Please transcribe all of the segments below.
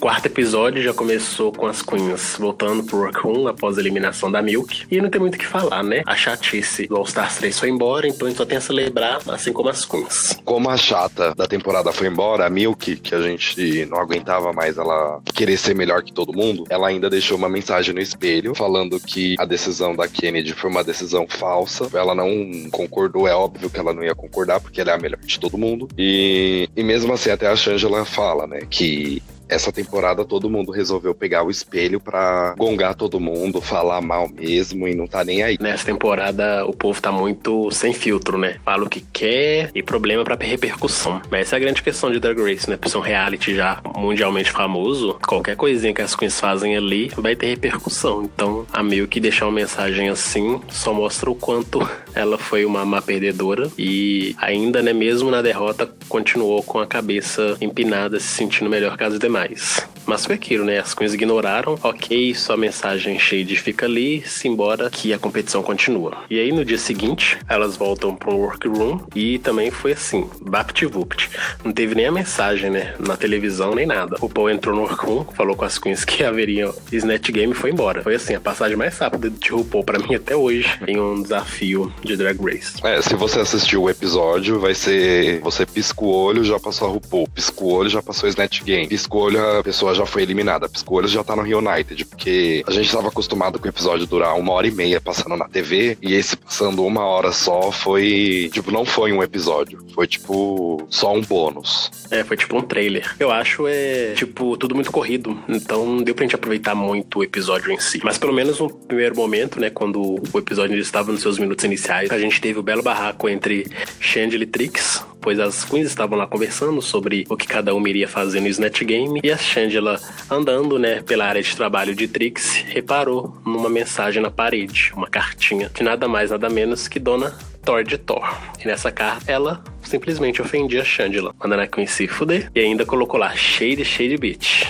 Quarto episódio já começou com as queens voltando pro Workroom após a eliminação da Milk. E não tem muito o que falar, né? A chatice do All Stars 3 foi embora, então a gente só tem a celebrar, assim como as queens. Como a chata da temporada foi embora, a Milk, que a gente não aguentava mais ela querer ser melhor que todo mundo, ela ainda deixou uma mensagem no espelho falando que a decisão da Kennedy foi uma decisão falsa. Ela não concordou, é óbvio que ela não ia concordar, porque ela é a melhor de todo mundo. E, e mesmo assim, até a Shangela fala, né, que essa temporada todo mundo resolveu pegar o espelho pra gongar todo mundo, falar mal mesmo e não tá nem aí. Nessa temporada o povo tá muito sem filtro, né? Fala o que quer e problema pra repercussão. Mas essa é a grande questão de Drag Race, né? Por ser um reality já mundialmente famoso, qualquer coisinha que as queens fazem ali vai ter repercussão. Então, a meio que deixar uma mensagem assim só mostra o quanto ela foi uma má perdedora e ainda, né, mesmo na derrota, continuou com a cabeça empinada, se sentindo melhor que as demais Mas foi aquilo, né? As queens ignoraram, ok, sua mensagem shade fica ali, se embora que a competição continua. E aí no dia seguinte, elas voltam pro workroom e também foi assim, bapt-vupt. Não teve nem a mensagem, né? Na televisão, nem nada. O Paul entrou no workroom, falou com as queens que haveria Snatch Game e foi embora. Foi assim, a passagem mais rápida de RuPaul pra mim até hoje em um desafio de Drag Race. É, se você assistiu o episódio, vai ser você pisca o olho, já passou a RuPaul, pisca o olho, já passou Snatch Game, pisca olho, a pessoa já foi eliminada, pisca o olho, já tá no Reunited, porque a gente estava acostumado com o episódio durar uma hora e meia passando na TV, e esse passando uma hora só foi, tipo, não foi um episódio, foi tipo só um bônus. É, foi tipo um trailer. Eu acho é, tipo, tudo muito corrido, então deu pra gente aproveitar muito o episódio em si. Mas pelo menos no primeiro momento, né, quando o episódio estava nos seus minutos iniciais, a gente teve o belo barraco entre Chandler e Trix, pois as queens estavam lá conversando sobre o que cada uma iria fazer no Snatch Game e a Shangela andando, né, pela área de trabalho de Trix, reparou numa mensagem na parede, uma cartinha de nada mais nada menos que Dona Thor de Thor. E nessa carta ela simplesmente ofendia a Shangela, mandando a Queen se fuder e ainda colocou lá shade, shade bitch.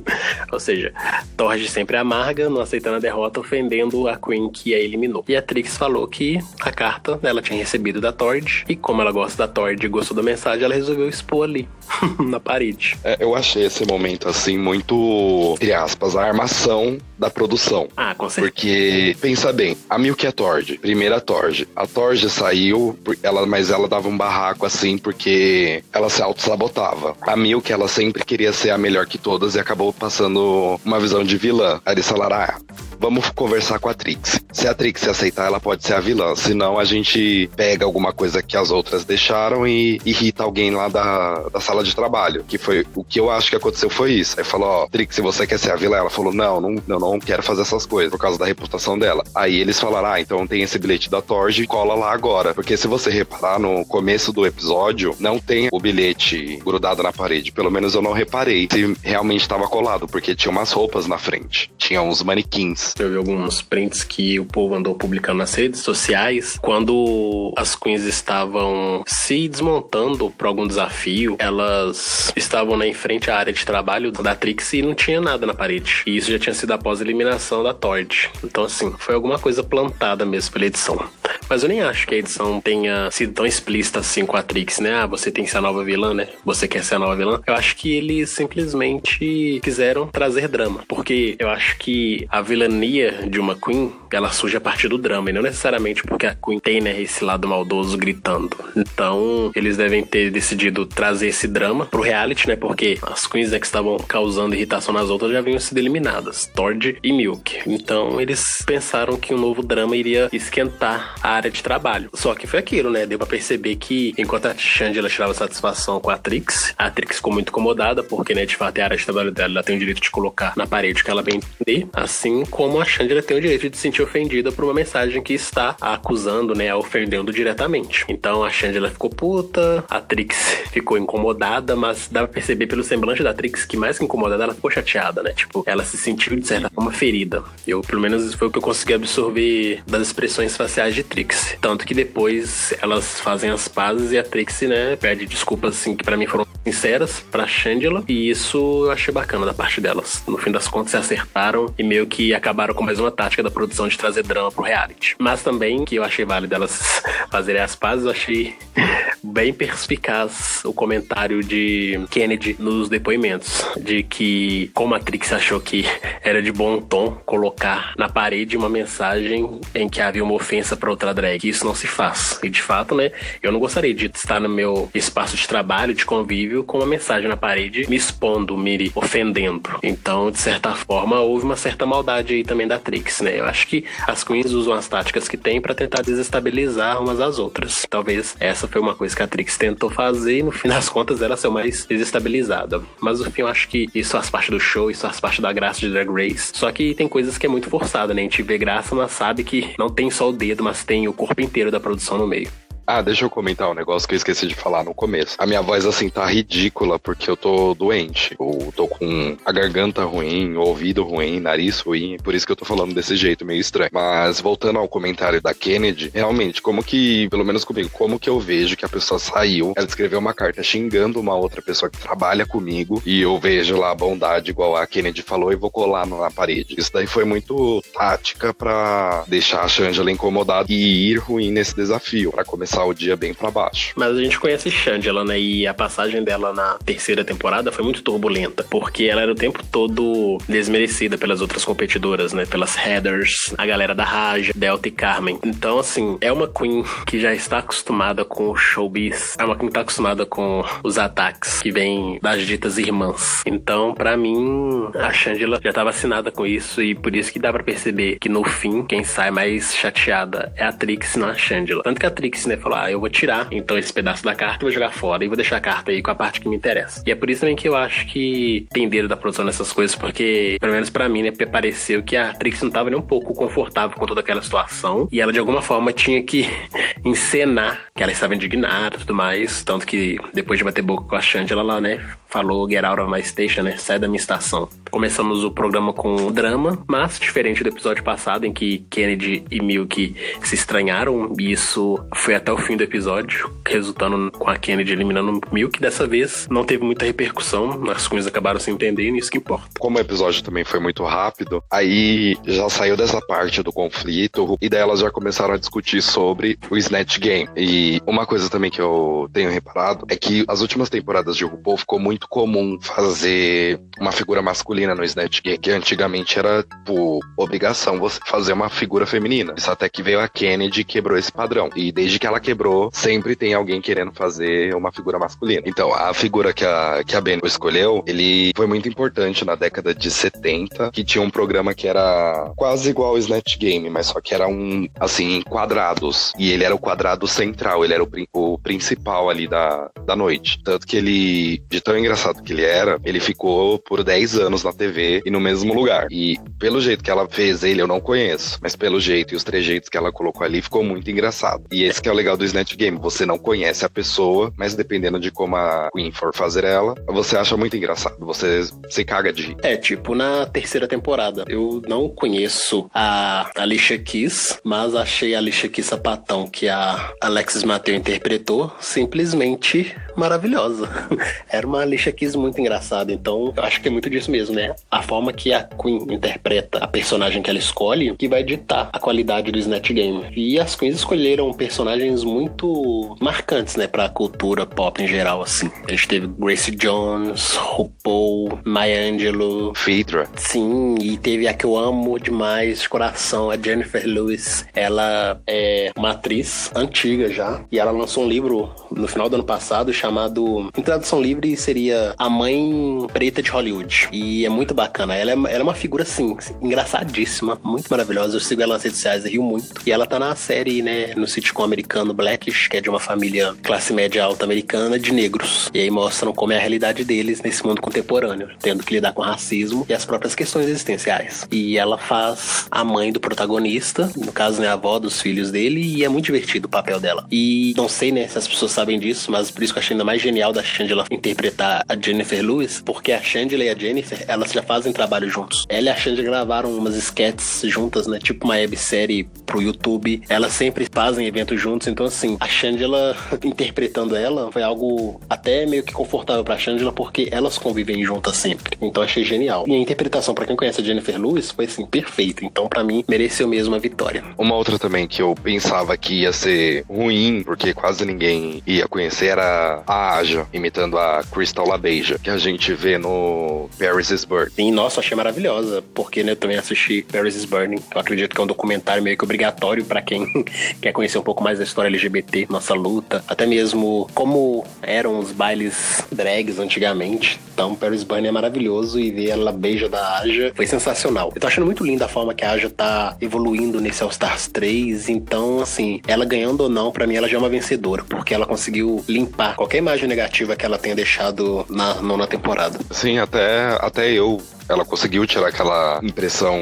Ou seja, Torge sempre amarga, não aceitando a derrota, ofendendo a Queen que a eliminou. E a Trix falou que a carta ela tinha recebido da Tord e como ela gosta da Tord e gostou da mensagem, ela resolveu expor ali, na parede. É, eu achei esse momento assim muito, entre aspas, a armação da produção. Ah, com certeza. Porque, pensa bem, a Milk é a Tord, primeira Tord. A Tord saiu, ela, mas ela dava um barraco assim porque ela se auto-sabotava. A Milk, ela sempre queria ser a melhor que todas e acabou passando uma visão de vilã. Aí eles falaram, ah, vamos conversar com a Trix. Se a Trix aceitar, ela pode ser a vilã. Senão a gente pega alguma coisa que as outras deixaram e irrita alguém lá da, da sala de trabalho. Que foi o que eu acho que aconteceu foi isso. Aí falou, ó, Trix, você quer ser a vilã, ela falou, não, não, não, não quero fazer essas coisas por causa da reputação dela. Aí eles falaram, ah, então tem esse bilhete da Torge, cola lá agora. Porque se você reparar no começo do episódio, não tem o bilhete grudado na parede. Pelo menos eu não reparei se realmente estava colado, porque tinha umas roupas na frente. Tinha uns manequins. Eu vi alguns prints que o povo andou publicando nas redes sociais. Quando as queens estavam se desmontando para algum desafio, elas estavam né, frente à área de trabalho da Trix e não tinha nada na parede. E isso já tinha sido após a eliminação da Tord. Então, assim, foi alguma coisa plantada mesmo pela edição. Mas eu nem acho que a edição tenha sido tão explícita assim com a Trix, né? Ah, você tem que ser a nova vilã, né? Você quer ser a nova vilã. Eu acho que eles simplesmente quiseram trazer drama. Porque eu acho que a vilania de uma Queen, ela surge a partir do drama. E não necessariamente porque a Queen tem, né, esse lado maldoso gritando. Então, eles devem ter decidido trazer esse drama pro reality, né? Porque as Queens né, que estavam causando irritação nas outras já haviam sido eliminadas. Tord e Milk. Então, eles pensaram que um novo drama iria esquentar a área de trabalho. Só que foi aquilo, né? Deu pra perceber que enquanto a Shangela tirava satisfação com a Trix, a Trix ficou muito incomodada, porque, né, de fato, é a área de trabalho dela, ela tem o direito de colocar na parede o que ela bem entender, assim como a Shangela tem o direito de se sentir ofendida por uma mensagem que está acusando, né, ofendendo diretamente. Então a Shangela ficou puta, a Trix ficou incomodada, mas dá pra perceber pelo semblante da Trix que mais que incomodada, ela ficou chateada, né? Tipo, ela se sentiu de certa forma ferida. Eu, pelo menos, foi o que eu consegui absorver das expressões faciais de Trixie. Tanto que depois elas fazem as pazes e a Trixie, né, pede desculpas, assim, que para mim foram sinceras pra Shangela. E isso eu achei bacana da parte delas. No fim das contas, se acertaram e meio que acabaram com mais uma tática da produção de trazer drama pro reality. Mas também, que eu achei válido elas fazerem as pazes, eu achei bem perspicaz o comentário de Kennedy nos depoimentos. De que, como a Trix achou que era de bom tom colocar na parede uma mensagem em que havia uma ofensa para outra drag. Isso não se faz. E de fato, né, eu não gostaria de estar no meu espaço de trabalho, de convívio, com uma mensagem na parede me expondo, me ofendendo. Então, de certa forma, houve uma certa maldade aí também da Trix, né? Eu acho que as queens usam as táticas que têm para tentar desestabilizar umas às outras. Talvez essa foi uma coisa que a Trix tentou fazer e no fim das contas ela ser mais desestabilizada. Mas no fim eu acho que isso faz parte do show, isso faz parte da graça de Drag Race. Só que tem coisas que é muito forçada, né? A gente vê graça, mas sabe que não tem só o dedo, mas tem o corpo inteiro da produção no meio. Ah, deixa eu comentar um negócio que eu esqueci de falar no começo. A minha voz, assim, tá ridícula porque eu tô doente. Eu tô com a garganta ruim, o ouvido ruim, nariz ruim. Por isso que eu tô falando desse jeito, meio estranho. Mas voltando ao comentário da Kennedy, realmente, como que, pelo menos comigo, como que eu vejo que a pessoa saiu, ela escreveu uma carta xingando uma outra pessoa que trabalha comigo e eu vejo lá a bondade, igual a Kennedy falou, e vou colar na parede. Isso daí foi muito tática para deixar a Shangela incomodada e ir ruim nesse desafio, para começar o dia bem para baixo. Mas a gente conhece Shangela, né? E a passagem dela na terceira temporada foi muito turbulenta, porque ela era o tempo todo desmerecida pelas outras competidoras, né? Pelas headers, a galera da Raja, Delta e Carmen. Então, assim, é uma Queen que já está acostumada com o showbiz, é uma Queen que está acostumada com os ataques que vêm das ditas irmãs. Então, para mim, a Shangela já tá vacinada com isso e por isso que dá para perceber que no fim, quem sai mais chateada é a Trix, não a Shangela. Tanto que a Trix, né, falou: ah, eu vou tirar então esse pedaço da carta e vou jogar fora e vou deixar a carta aí com a parte que me interessa. E é por isso também que eu acho que tem dedo da produção nessas coisas, porque, pelo menos para mim, né, pareceu que a Trix não tava nem um pouco confortável com toda aquela situação e ela de alguma forma tinha que encenar que ela estava indignada e tudo mais. Tanto que depois de bater boca com a Shangela lá, né, falou Get out of my station, né, sai da minha estação. Começamos o programa com drama, mas diferente do episódio passado em que Kennedy e Milk se estranharam, e isso foi até o fim do episódio, resultando com a Kennedy eliminando Milk. Dessa vez não teve muita repercussão, as coisas acabaram se entendendo, isso que importa. Como o episódio também foi muito rápido, aí já saiu dessa parte do conflito e daí elas já começaram a discutir sobre o Snatch Game. E uma coisa também que eu tenho reparado é que as últimas temporadas de RuPaul ficou muito comum fazer uma figura masculina no Snatch Game, que antigamente era, por obrigação você fazer uma figura feminina. Isso até que veio a Kennedy e quebrou esse padrão. E desde que ela quebrou, sempre tem alguém querendo fazer uma figura masculina. Então, a figura que a, que a Ben escolheu, ele foi muito importante na década de 70, que tinha um programa que era quase igual ao Snatch Game, mas só que era um, assim, quadrados. E ele era o quadrado central, ele era o, o principal ali da, da noite. Tanto que ele, de tão engraçado que ele era, ele ficou por 10 anos na TV e no mesmo lugar. E pelo jeito que ela fez ele, eu não conheço, mas pelo jeito e os trejeitos que ela colocou ali, ficou muito engraçado. E esse que é o legal do Snatch Game. Você não conhece a pessoa, mas dependendo de como a Queen for fazer ela, você acha muito engraçado. Você se caga de rir. É, tipo na terceira temporada. Eu não conheço a Alicia Keys, mas achei a Alicia Keys sapatão que a Alexis Mateu interpretou simplesmente maravilhosa. Era uma Alicia Keys muito engraçada, então eu acho que é muito disso mesmo, né? A forma que a Queen interpreta a personagem que ela escolhe que vai ditar a qualidade do Snatch Game. E as Queens escolheram personagens muito marcantes, né, pra cultura pop em geral, assim. A gente teve Grace Jones, RuPaul, Maya Angelou. Phaedra. Sim, e teve a que eu amo demais de coração, a Jennifer Lewis. Ela é uma atriz antiga já, e ela lançou um livro no final do ano passado chamado, em tradução livre, seria A Mãe Preta de Hollywood. E é muito bacana. Ela é, ela é uma figura, assim, engraçadíssima, muito maravilhosa. Eu sigo ela nas redes sociais e rio muito. E ela tá na série, né, no sitcom americano Blackish, que é de uma família classe média alta americana de negros. E aí mostram como é a realidade deles nesse mundo contemporâneo, tendo que lidar com racismo e as próprias questões existenciais. E ela faz a mãe do protagonista, no caso, né, a avó dos filhos dele, e é muito divertido o papel dela. E não sei, né, se as pessoas sabem disso, mas por isso que eu achei ainda mais genial da Shangela interpretar a, a Jennifer Lewis, porque a Chandler e a Jennifer, elas já fazem trabalho juntos. Ela e a Chandler gravaram umas sketches juntas, né? Tipo uma websérie pro YouTube. Elas sempre fazem eventos juntos, então assim, a Chandler interpretando ela foi algo até meio que confortável pra Chandler, porque elas convivem juntas sempre. Então achei genial. E a interpretação, para quem conhece a Jennifer Lewis, foi assim, perfeita. Então, para mim, mereceu mesmo a vitória. Uma outra também que eu pensava que ia ser ruim, porque quase ninguém ia conhecer, era a Aja, imitando a Crystal LaBeija, que a gente vê no Paris is Burning. Sim, nossa, achei maravilhosa, porque né, eu também assisti Paris is Burning. Eu acredito que é um documentário meio que obrigatório para quem quer conhecer um pouco mais da história LGBT, nossa luta, até mesmo como eram os bailes drags antigamente. Então, Paris Burning é maravilhoso e ver ela beija da Aja foi sensacional. Eu tô achando muito linda a forma que a Aja tá evoluindo nesse All Stars 3. Então, assim, ela ganhando ou não, para mim ela já é uma vencedora, porque ela conseguiu limpar qualquer imagem negativa que ela tenha deixado na nona temporada. Sim, até, até eu ela conseguiu tirar aquela impressão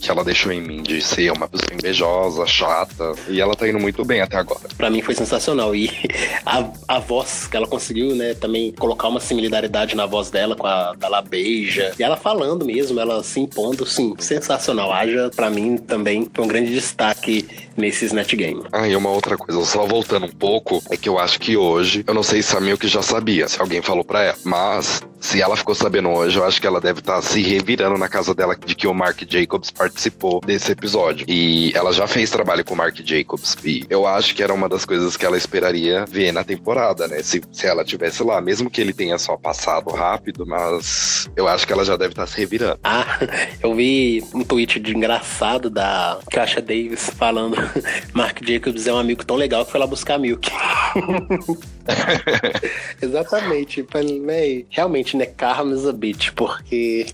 que ela deixou em mim de ser uma pessoa invejosa, chata, e ela tá indo muito bem até agora. Para mim foi sensacional e a, a voz que ela conseguiu, né, também colocar uma similaridade na voz dela com a da La Beija, e ela falando mesmo, ela se impondo, sim, sensacional. Aja para mim também foi um grande destaque nesse Snatch Game. Ah, e uma outra coisa, só voltando um pouco, é que eu acho que hoje, eu não sei se a Milk já sabia, se alguém falou para ela, mas se ela ficou sabendo hoje, eu acho que ela deve estar tá se revirando na casa dela de que o Mark Jacobs participou desse episódio. E ela já fez trabalho com o Mark Jacobs. E eu acho que era uma das coisas que ela esperaria ver na temporada, né? Se, se ela tivesse lá, mesmo que ele tenha só passado rápido, mas eu acho que ela já deve estar tá se revirando. Ah, eu vi um tweet de engraçado da Caixa Davis falando Mark Jacobs é um amigo tão legal que foi lá buscar Milk. Exatamente. Falei, realmente, né? Karma's a bitch, porque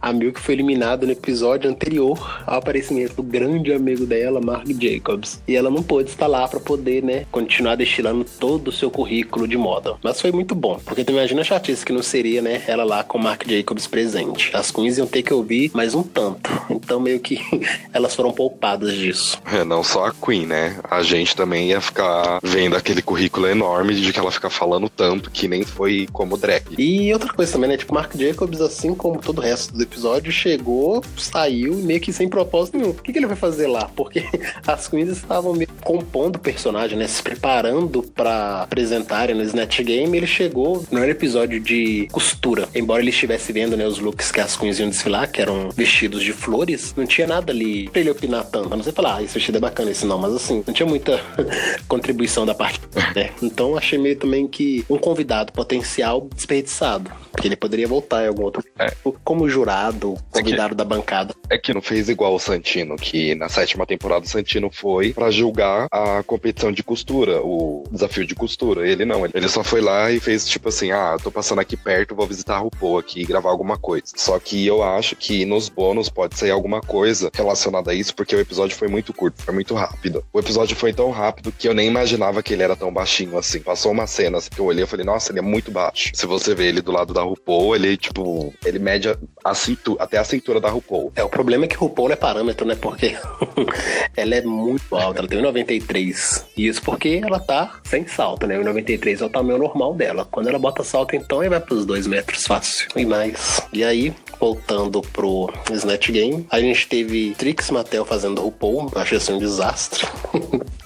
a Milk foi eliminada no episódio anterior ao aparecimento do grande amigo dela, Mark Jacobs. E ela não pôde estar lá para poder, né, continuar destilando todo o seu currículo de moda. Mas foi muito bom, porque tu imagina a chatice que não seria, né, ela lá com Mark Jacobs presente. As queens iam ter que ouvir mais um tanto. Então meio que elas foram poupadas disso. É, não só a Queen, né? A gente também ia ficar vendo aquele currículo enorme de que ela fica falando tanto que nem foi como drag. E outra coisa também, né? Tipo, Mark Jacobs, assim como todo o resto do episódio, chegou, saiu meio que sem propósito nenhum. O que, que ele vai fazer lá? Porque as queens estavam meio compondo o personagem, né? Se preparando para apresentarem no Snatch Game. Ele chegou no episódio de costura. Embora ele estivesse vendo, né, os looks que as queens iam desfilar, que eram vestidos de flores, não tinha nada ali pra ele opinar tanto. A não sei falar, ah, esse vestido é bacana, esse não. Mas assim, não tinha muita contribuição da parte, né? Então achei meio também que um convidado potencial desperdiçado. Porque ele poderia voltar em algum outro. É. Como jurado, convidado é que, da bancada. É que não fez igual o Santino, que na sétima temporada o Santino foi para julgar a competição de costura, o desafio de costura. Ele não, ele só foi lá e fez tipo assim: ah, tô passando aqui perto, vou visitar a RuPaul aqui e gravar alguma coisa. Só que eu acho que nos bônus pode sair alguma coisa relacionada a isso, porque o episódio foi muito curto, foi muito rápido. O episódio foi tão rápido que eu nem imaginava que ele era tão baixinho assim. Passou uma cena assim, que eu olhei e falei, nossa, ele é muito baixo. Se você vê ele do lado da RuPaul, ele, tipo, ele mede a cintura, até a cintura da RuPaul. É, o problema é que RuPaul é parâmetro, né? Porque ela é muito alta, ela tem 93. E isso porque ela tá sem salto, né? O 93 é o tamanho normal dela. Quando ela bota salto, então, aí vai pros 2 metros fácil e mais. E aí, voltando pro Snatch Game, a gente teve Trix Mattel fazendo RuPaul, achei assim um desastre.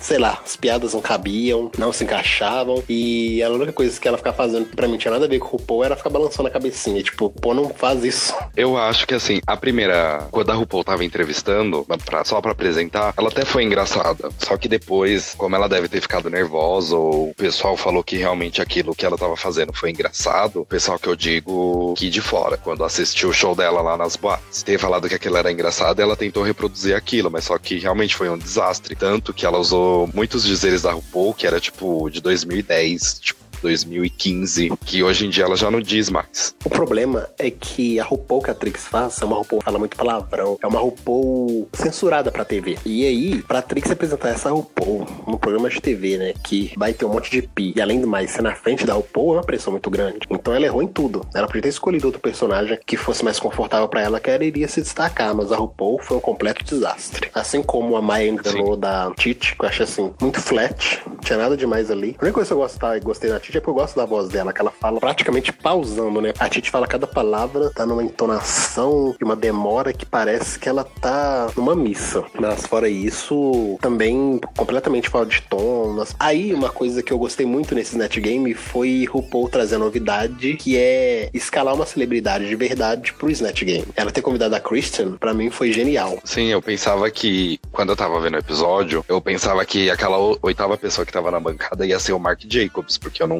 sei lá, as piadas não cabiam, não se encaixavam. E a única coisa que ela ficava fazendo que pra mim tinha nada a ver com o RuPaul era ficar balançando a cabecinha. Tipo, pô, não faz isso. Eu acho que assim, a primeira, quando a RuPaul tava entrevistando, pra, só pra apresentar, ela até foi engraçada. Só que depois, como ela deve ter ficado nervosa, ou o pessoal falou que realmente aquilo que ela tava fazendo foi engraçado, o pessoal que eu digo que de fora, quando assistiu o show dela lá nas boates, ter falado que aquilo era engraçado, ela tentou reproduzir aquilo, mas só que realmente foi um desastre. Tanto que ela usou muitos dizeres da RuPaul, que era tipo de 2010, tipo 2015, que hoje em dia ela já não diz mais. O problema é que a RuPaul que a Trix faz é uma RuPaul que fala muito palavrão, é uma RuPaul censurada pra TV. E aí, pra Trix apresentar essa RuPaul no programa de TV, né, que vai ter um monte de pi, e além do mais, ser na frente da RuPaul é uma pressão muito grande. Então ela errou em tudo. Ela podia ter escolhido outro personagem que fosse mais confortável para ela, que ela iria se destacar, mas a RuPaul foi um completo desastre. Assim como a Maya Angelou da Titi, que eu achei assim, muito flat, não tinha nada demais ali. A única coisa que eu gostava, gostei na Titi é porque eu gosto da voz dela, que ela fala praticamente pausando, né? A Titi fala cada palavra, tá numa entonação e uma demora que parece que ela tá numa missa. Mas fora isso, também completamente fora de tom. Aí, uma coisa que eu gostei muito nesse Netgame foi RuPaul trazer a novidade, que é escalar uma celebridade de verdade pro Snatch Game. Ela ter convidado a Christian, para mim, foi genial. Sim, eu pensava que, quando eu tava vendo o episódio, eu pensava que aquela oitava pessoa que tava na bancada ia ser o Mark Jacobs, porque eu não,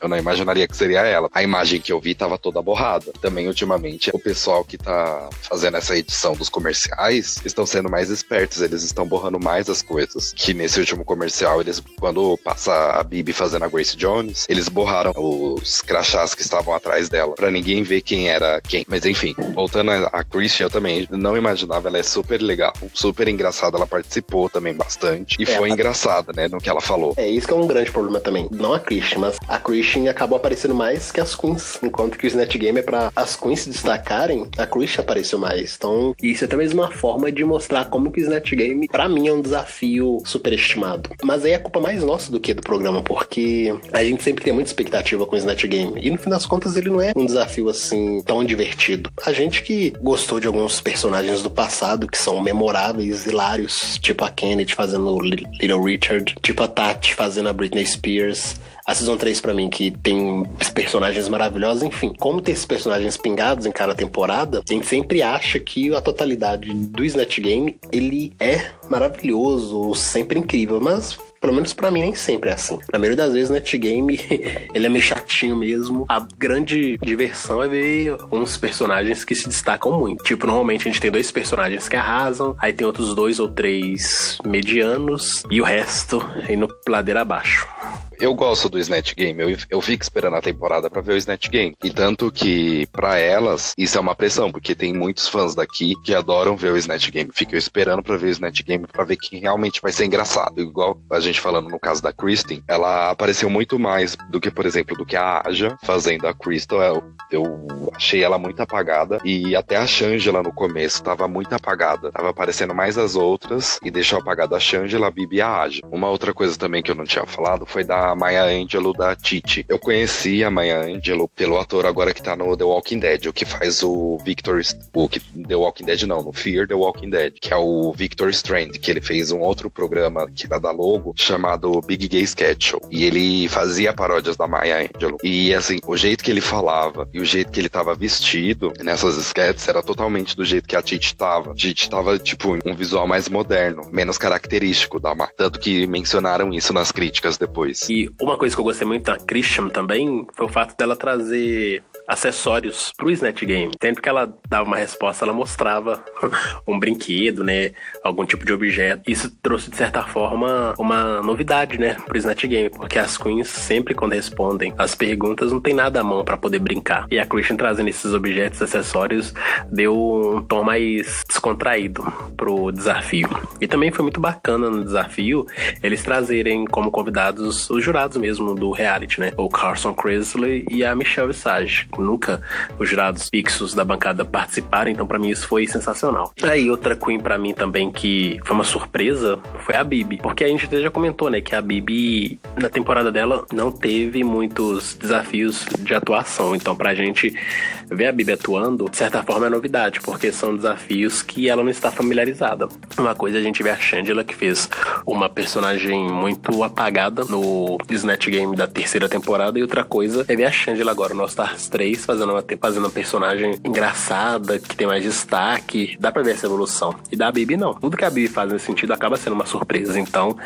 eu não imaginaria que seria ela. A imagem que eu vi tava toda borrada. Também, ultimamente, o pessoal que tá fazendo essa edição dos comerciais estão sendo mais espertos, eles estão borrando mais as coisas. Que nesse último comercial, eles, quando passa a Bibi fazendo a Grace Jones, eles borraram os crachás que estavam atrás dela, para ninguém ver quem era quem. Mas enfim, voltando a Christian, eu também não imaginava, ela é super legal, super engraçada, ela participou também bastante. E é, foi engraçada, né, no que ela falou. É, isso que é um grande problema também. Não a Christian, mas a Christian acabou aparecendo mais que as Queens. Enquanto que o Snatch Game é pra as Queens se destacarem, a Christian apareceu mais. Então, isso é talvez uma forma de mostrar como que o Snatch Game, pra mim, é um desafio superestimado. Mas aí é culpa mais nossa do que do programa, porque a gente sempre tem muita expectativa com o Snatch Game. E no fim das contas, ele não é um desafio assim tão divertido. A gente que gostou de alguns personagens do passado que são memoráveis, hilários, tipo a Kennedy fazendo Little Richard, tipo a Tati fazendo a Britney Spears, a Season 3 para mim, que tem personagens maravilhosos, enfim, como tem esses personagens pingados em cada temporada, a gente sempre acha que a totalidade do Snatch Game, ele é maravilhoso, sempre incrível, mas pelo menos para mim nem sempre é assim. Na maioria das vezes, Netgame, ele é meio chatinho mesmo. A grande diversão é ver uns personagens que se destacam muito. Tipo, normalmente a gente tem dois personagens que arrasam, aí tem outros dois ou três medianos e o resto indo ladeira abaixo eu gosto do Snatch Game. Eu, eu fico esperando a temporada para ver o Snatch Game. E tanto que, para elas, isso é uma pressão, porque tem muitos fãs daqui que adoram ver o Snatch Game. Ficam esperando para ver o Snatch Game para ver quem realmente vai ser engraçado. Igual a gente falando no caso da Kristen, ela apareceu muito mais do que, por exemplo, do que a Aja fazendo a Crystal. Eu, eu achei ela muito apagada. E até a Shangela no começo tava muito apagada. Tava aparecendo mais as outras e deixou apagada a Shangela, a Bibi e a Aja. Uma outra coisa também que eu não tinha falado foi da a Maya Angelou da Titi. Eu conheci a Maya Angelou pelo ator agora que tá no The Walking Dead, o que faz o Victor, o que The Walking Dead não, no Fear The Walking Dead, que é o Victor Strand, que ele fez um outro programa que era da Logo, chamado Big Gay Sketch Show. E ele fazia paródias da Maya Angelou. E assim, o jeito que ele falava e o jeito que ele tava vestido nessas sketches era totalmente do jeito que a Titi tava. A Titi tava, tipo, um visual mais moderno, menos característico da Maya. Tanto que mencionaram isso nas críticas depois. E uma coisa que eu gostei muito da Christian também foi o fato dela trazer acessórios pro Snatch Game. Sempre que ela dava uma resposta, ela mostrava um brinquedo, né? Algum tipo de objeto. Isso trouxe, de certa forma, uma novidade, né? Pro Snatch Game. Porque as queens, sempre quando respondem as perguntas, não tem nada à mão para poder brincar. E a Christian trazendo esses objetos, acessórios, deu um tom mais descontraído pro desafio. E também foi muito bacana no desafio eles trazerem como convidados os jurados mesmo do reality, né? O Carson Crisley e a Michelle Visage nunca os jurados fixos da bancada participaram, então para mim isso foi sensacional. Aí outra Queen para mim também que foi uma surpresa foi a Bibi, porque a gente já comentou, né, que a Bibi na temporada dela não teve muitos desafios de atuação, então pra gente ver a Bibi atuando, de certa forma é novidade, porque são desafios que ela não está familiarizada. Uma coisa a gente vê a Shangela que fez uma personagem muito apagada no Snatch Game da terceira temporada e outra coisa é ver a Shangela agora no All Stars 3 fazendo uma, fazendo uma personagem engraçada, que tem mais destaque. Dá pra ver essa evolução. E da Bibi, não. Tudo que a Bibi faz nesse sentido acaba sendo uma surpresa. Então,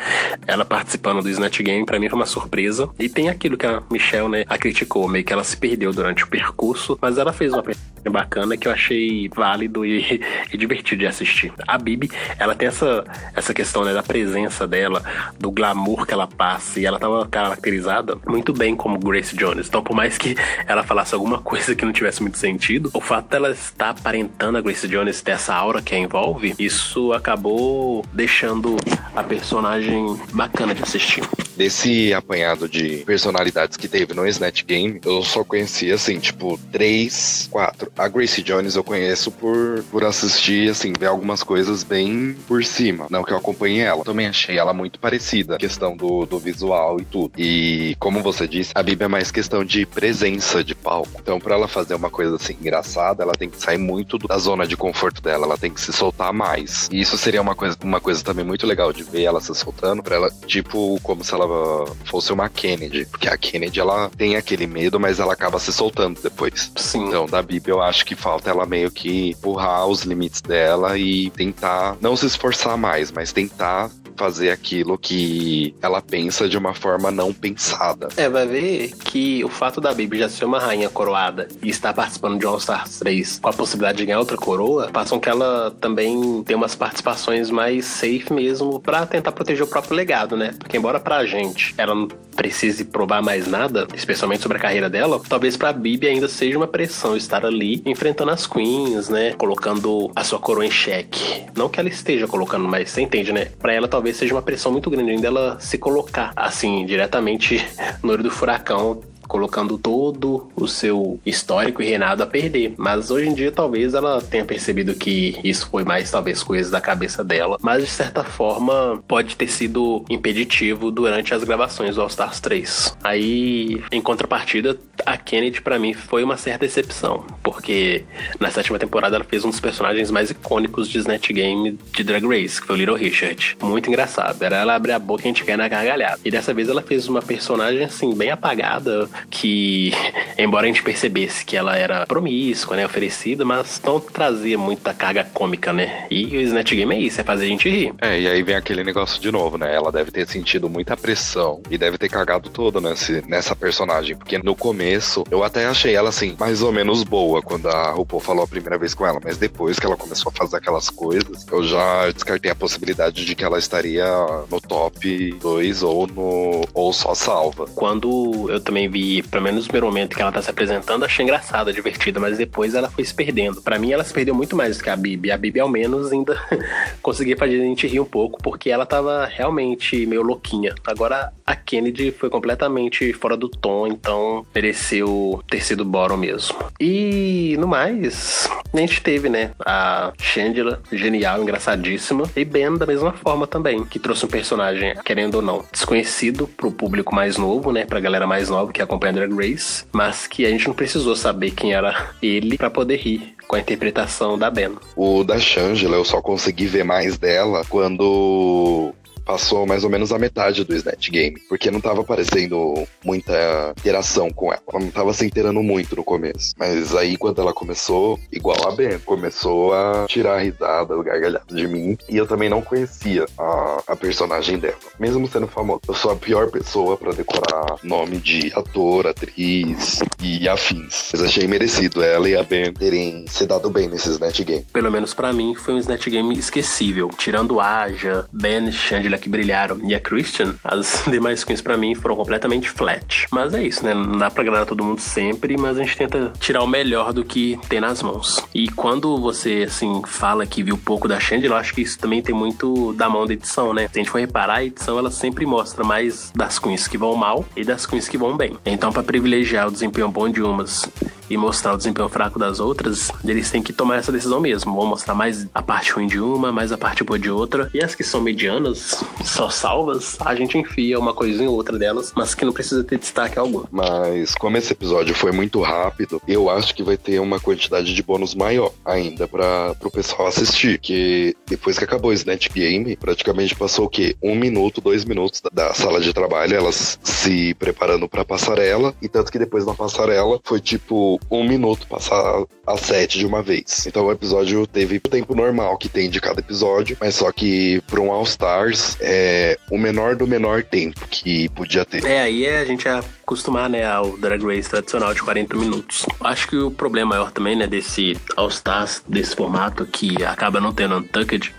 ela participando do Snatch Game, pra mim foi uma surpresa. E tem aquilo que a Michelle, né, a criticou, meio que ela se perdeu durante o percurso, mas ela fez uma personagem bacana que eu achei válido e, e divertido de assistir. A Bibi, ela tem essa, essa questão, né, da presença dela, do glamour que ela passa, e ela tava caracterizada muito bem como Grace Jones. Então, por mais que ela falasse alguma alguma coisa que não tivesse muito sentido, o fato dela estar aparentando a Grace Jones ter essa aura que a envolve, isso acabou deixando a personagem bacana de assistir. desse apanhado de personalidades que teve no Snatch Game, eu só conhecia, assim, tipo, três, quatro. A Gracie Jones eu conheço por, por assistir, assim, ver algumas coisas bem por cima. Não que eu acompanhe ela. Também achei ela muito parecida, questão do, do visual e tudo. E, como você disse, a Bíblia é mais questão de presença de palco. Então, pra ela fazer uma coisa assim engraçada, ela tem que sair muito da zona de conforto dela, ela tem que se soltar mais. E isso seria uma coisa, uma coisa também muito legal de ver ela se soltando, pra ela, tipo, como se ela fosse uma Kennedy. Porque a Kennedy, ela tem aquele medo, mas ela acaba se soltando depois. Sim. Então, da Bíblia, eu acho que falta ela meio que empurrar os limites dela e tentar não se esforçar mais, mas tentar fazer aquilo que ela pensa de uma forma não pensada. É, vai ver que o fato da Bibi já ser uma rainha coroada e estar participando de All Stars 3 com a possibilidade de ganhar outra coroa, passam que ela também tem umas participações mais safe mesmo para tentar proteger o próprio legado, né? Porque embora pra gente ela não precise provar mais nada, especialmente sobre a carreira dela, talvez pra Bibi ainda seja uma pressão estar ali enfrentando as queens, né? Colocando a sua coroa em xeque. Não que ela esteja colocando, mas você entende, né? Pra ela talvez seja uma pressão muito grande ainda ela se colocar assim diretamente no olho do furacão colocando todo o seu histórico e reinado a perder. Mas hoje em dia talvez ela tenha percebido que isso foi mais talvez coisas da cabeça dela, mas de certa forma pode ter sido impeditivo durante as gravações do All Stars 3. Aí, em contrapartida, a Kennedy para mim foi uma certa decepção, porque na sétima temporada ela fez um dos personagens mais icônicos de Snatch Game de Drag Race, que foi o Little Richard. Muito engraçado. Era ela abrir a boca e a gente quer na gargalhada. E dessa vez ela fez uma personagem assim bem apagada, que, embora a gente percebesse que ela era promíscua, né, oferecida, mas não trazia muita carga cômica, né? E o Snatch Game é isso, é fazer a gente rir. É, e aí vem aquele negócio de novo, né? Ela deve ter sentido muita pressão e deve ter cagado toda nesse, nessa personagem, porque no começo eu até achei ela assim, mais ou menos boa quando a RuPaul falou a primeira vez com ela, mas depois que ela começou a fazer aquelas coisas, eu já descartei a possibilidade de que ela estaria no top 2 ou no ou só salva. Quando eu também vi pelo menos no primeiro momento que ela tá se apresentando, achei engraçada, divertida, mas depois ela foi se perdendo. Para mim, ela se perdeu muito mais do que a Bibi. A Bibi, ao menos, ainda conseguia fazer a gente rir um pouco, porque ela tava realmente meio louquinha. Agora, a Kennedy foi completamente fora do tom, então mereceu ter sido bottom mesmo. E, no mais, a gente teve, né, a Shangela, genial, engraçadíssima, e Ben da mesma forma também, que trouxe um personagem, querendo ou não, desconhecido pro público mais novo, né, pra galera mais nova que acompanha Drag Race, mas que a gente não precisou saber quem era ele para poder rir com a interpretação da Ben. O da Shangela eu só consegui ver mais dela quando passou mais ou menos a metade do Snatch Game, porque não tava aparecendo muita interação com ela. Ela não tava se inteirando muito no começo. Mas aí, quando ela começou, igual a Ben, começou a tirar risada, o gargalhado de mim. E eu também não conhecia a, a personagem dela, mesmo sendo famosa. Eu sou a pior pessoa para decorar nome de ator, atriz e afins. Mas achei merecido ela e a Ben terem se dado bem nesse Snatch Game. Pelo menos para mim, foi um Snatch Game esquecível. Tirando Aja, Ben, Chandler que brilharam e a Christian, as demais queens para mim foram completamente flat. Mas é isso, né? Não dá pra agradar todo mundo sempre, mas a gente tenta tirar o melhor do que tem nas mãos. E quando você, assim, fala que viu pouco da Shandy, eu acho que isso também tem muito da mão da edição, né? Se a gente for reparar, a edição ela sempre mostra mais das queens que vão mal e das queens que vão bem. Então, para privilegiar o desempenho bom de umas e mostrar o desempenho fraco das outras, eles têm que tomar essa decisão mesmo. Vão mostrar mais a parte ruim de uma, mais a parte boa de outra. E as que são medianas, só salvas, a gente enfia uma coisinha ou outra delas, mas que não precisa ter destaque algum. Mas como esse episódio foi muito rápido, eu acho que vai ter uma quantidade de bônus maior ainda para o pessoal assistir. Que depois que acabou o Snatch Game, praticamente passou o quê? Um minuto, dois minutos da, da sala de trabalho, elas se preparando para passarela. E tanto que depois na passarela foi tipo um minuto passar a sete de uma vez. Então o episódio teve o tempo normal que tem de cada episódio, mas só que para um All Stars é o menor do menor tempo que podia ter. É, aí é a gente acostumar, né, ao Drag Race tradicional de 40 minutos. Acho que o problema maior também, né, desse All Stars, desse formato que acaba não tendo Untucked,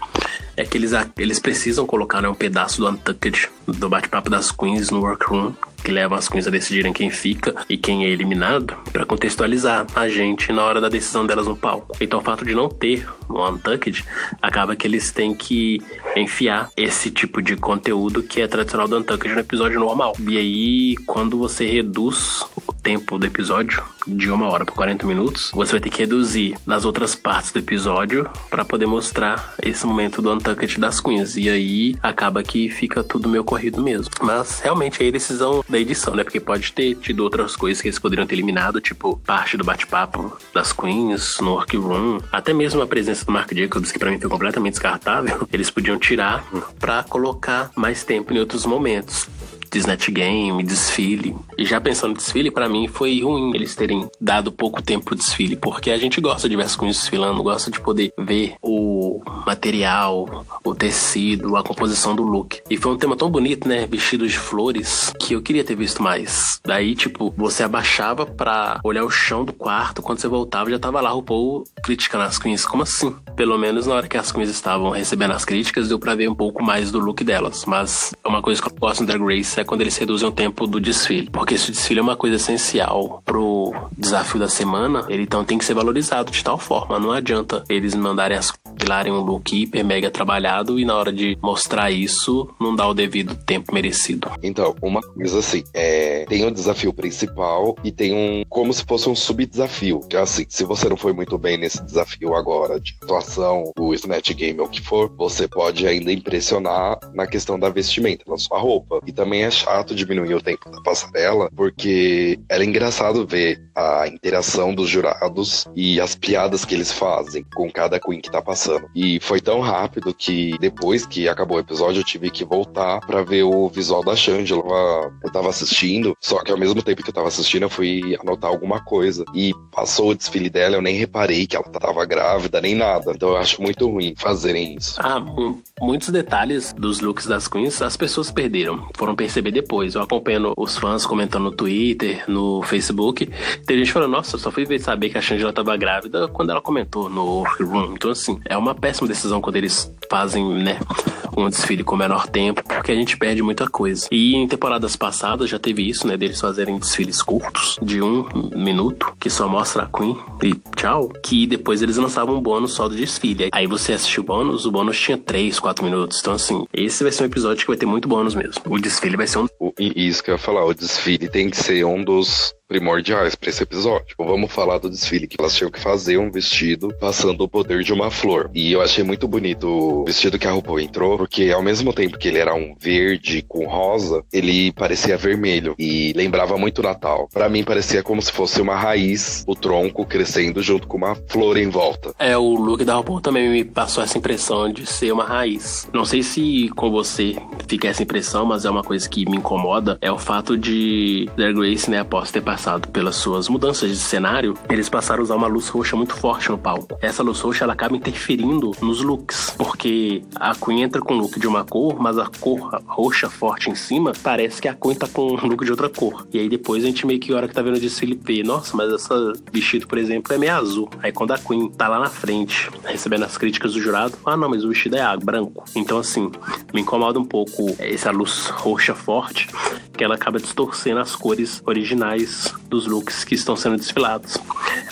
é que eles, eles precisam colocar né, um pedaço do Untucked, do bate-papo das Queens no workroom que levam as queens a decidirem quem fica e quem é eliminado, para contextualizar a gente na hora da decisão delas no palco. Então o fato de não ter no Untucked acaba que eles têm que enfiar esse tipo de conteúdo que é tradicional do Untucked no episódio normal. E aí, quando você reduz o tempo do episódio de uma hora por 40 minutos, você vai ter que reduzir nas outras partes do episódio para poder mostrar esse momento do Untucked das Queens. E aí acaba que fica tudo meio corrido mesmo. Mas realmente aí é decisão da edição, né? Porque pode ter tido outras coisas que eles poderiam ter eliminado, tipo parte do bate-papo das Queens no workroom, até mesmo a presença do Mark Jacobs, que para mim foi completamente descartável, eles podiam tirar para colocar mais tempo em outros momentos de Snatch Game, desfile. E já pensando no desfile, para mim foi ruim eles terem dado pouco tempo pro desfile, porque a gente gosta de ver as queens desfilando, gosta de poder ver o material, o tecido, a composição do look. E foi um tema tão bonito, né? Vestido de flores, que eu queria ter visto mais. Daí, tipo, você abaixava para olhar o chão do quarto, quando você voltava já tava lá o Paul criticando as queens. Como assim? Pelo menos na hora que as queens estavam recebendo as críticas, deu pra ver um pouco mais do look delas. Mas é uma coisa que eu gosto no Drag Race é quando eles reduzem o tempo do desfile. Porque se o desfile é uma coisa essencial pro desafio da semana, ele então tem que ser valorizado de tal forma. Não adianta eles mandarem as pilarem um look hiper mega trabalhado e na hora de mostrar isso não dá o devido tempo merecido. Então, uma coisa assim, é, tem um desafio principal e tem um como se fosse um subdesafio, que é assim, se você não foi muito bem nesse desafio agora de atuação, o Snatch Game ou o que for, você pode ainda impressionar na questão da vestimenta, na sua roupa. E também é chato diminuir o tempo da passarela, porque era engraçado ver a interação dos jurados e as piadas que eles fazem com cada queen que tá passando. E foi tão rápido que depois que acabou o episódio eu tive que voltar para ver o visual da Shangela. Eu tava assistindo, só que ao mesmo tempo que eu tava assistindo eu fui anotar alguma coisa. E passou o desfile dela, eu nem reparei que ela tava grávida, nem nada. Então eu acho muito ruim fazerem isso. Ah, muitos detalhes dos looks das queens as pessoas perderam. Foram perceber depois. Eu acompanhando os fãs comentando no Twitter, no Facebook. Tem gente falando, nossa, só fui saber que a Shangela tava grávida quando ela comentou no Room. Então, assim, é uma péssima decisão quando eles fazem, né, um desfile com menor tempo, porque a gente perde muita coisa. E em temporadas passadas já teve isso, né, deles fazerem desfiles curtos, de um minuto, que só mostra a Queen e tchau, que depois eles lançavam um bônus só do desfile. Aí você assistiu o bônus, o bônus tinha 3, 4 minutos. Então, assim, esse vai ser um episódio que vai ter muito bônus mesmo. O desfile vai ser um. Isso que eu ia falar, o desfile tem que ser um dos primordiais para esse episódio. Tipo, vamos falar do desfile que elas tinham que fazer um vestido passando o poder de uma flor. E eu achei muito bonito o vestido que a RuPaul entrou, porque ao mesmo tempo que ele era um verde com rosa, ele parecia vermelho e lembrava muito Natal. Para mim parecia como se fosse uma raiz, o tronco crescendo junto com uma flor em volta. É, o look da RuPaul também me passou essa impressão de ser uma raiz. Não sei se com você fica essa impressão, mas é uma coisa que me incomoda, é o fato de Drag Grace, né, após ter passado pelas suas mudanças de cenário, eles passaram a usar uma luz roxa muito forte no palco. Essa luz roxa ela acaba interferindo nos looks, porque a Queen entra com um look de uma cor, mas a cor roxa forte em cima parece que a Queen tá com um look de outra cor. E aí depois a gente meio que, hora que tá vendo o desfile, vê, nossa, mas essa vestido, por exemplo, é meio azul. Aí quando a Queen tá lá na frente, recebendo as críticas do jurado, ah não, mas o vestido é branco. Então assim, me incomoda um pouco essa luz roxa forte, que ela acaba distorcendo as cores originais dos looks que estão sendo desfilados.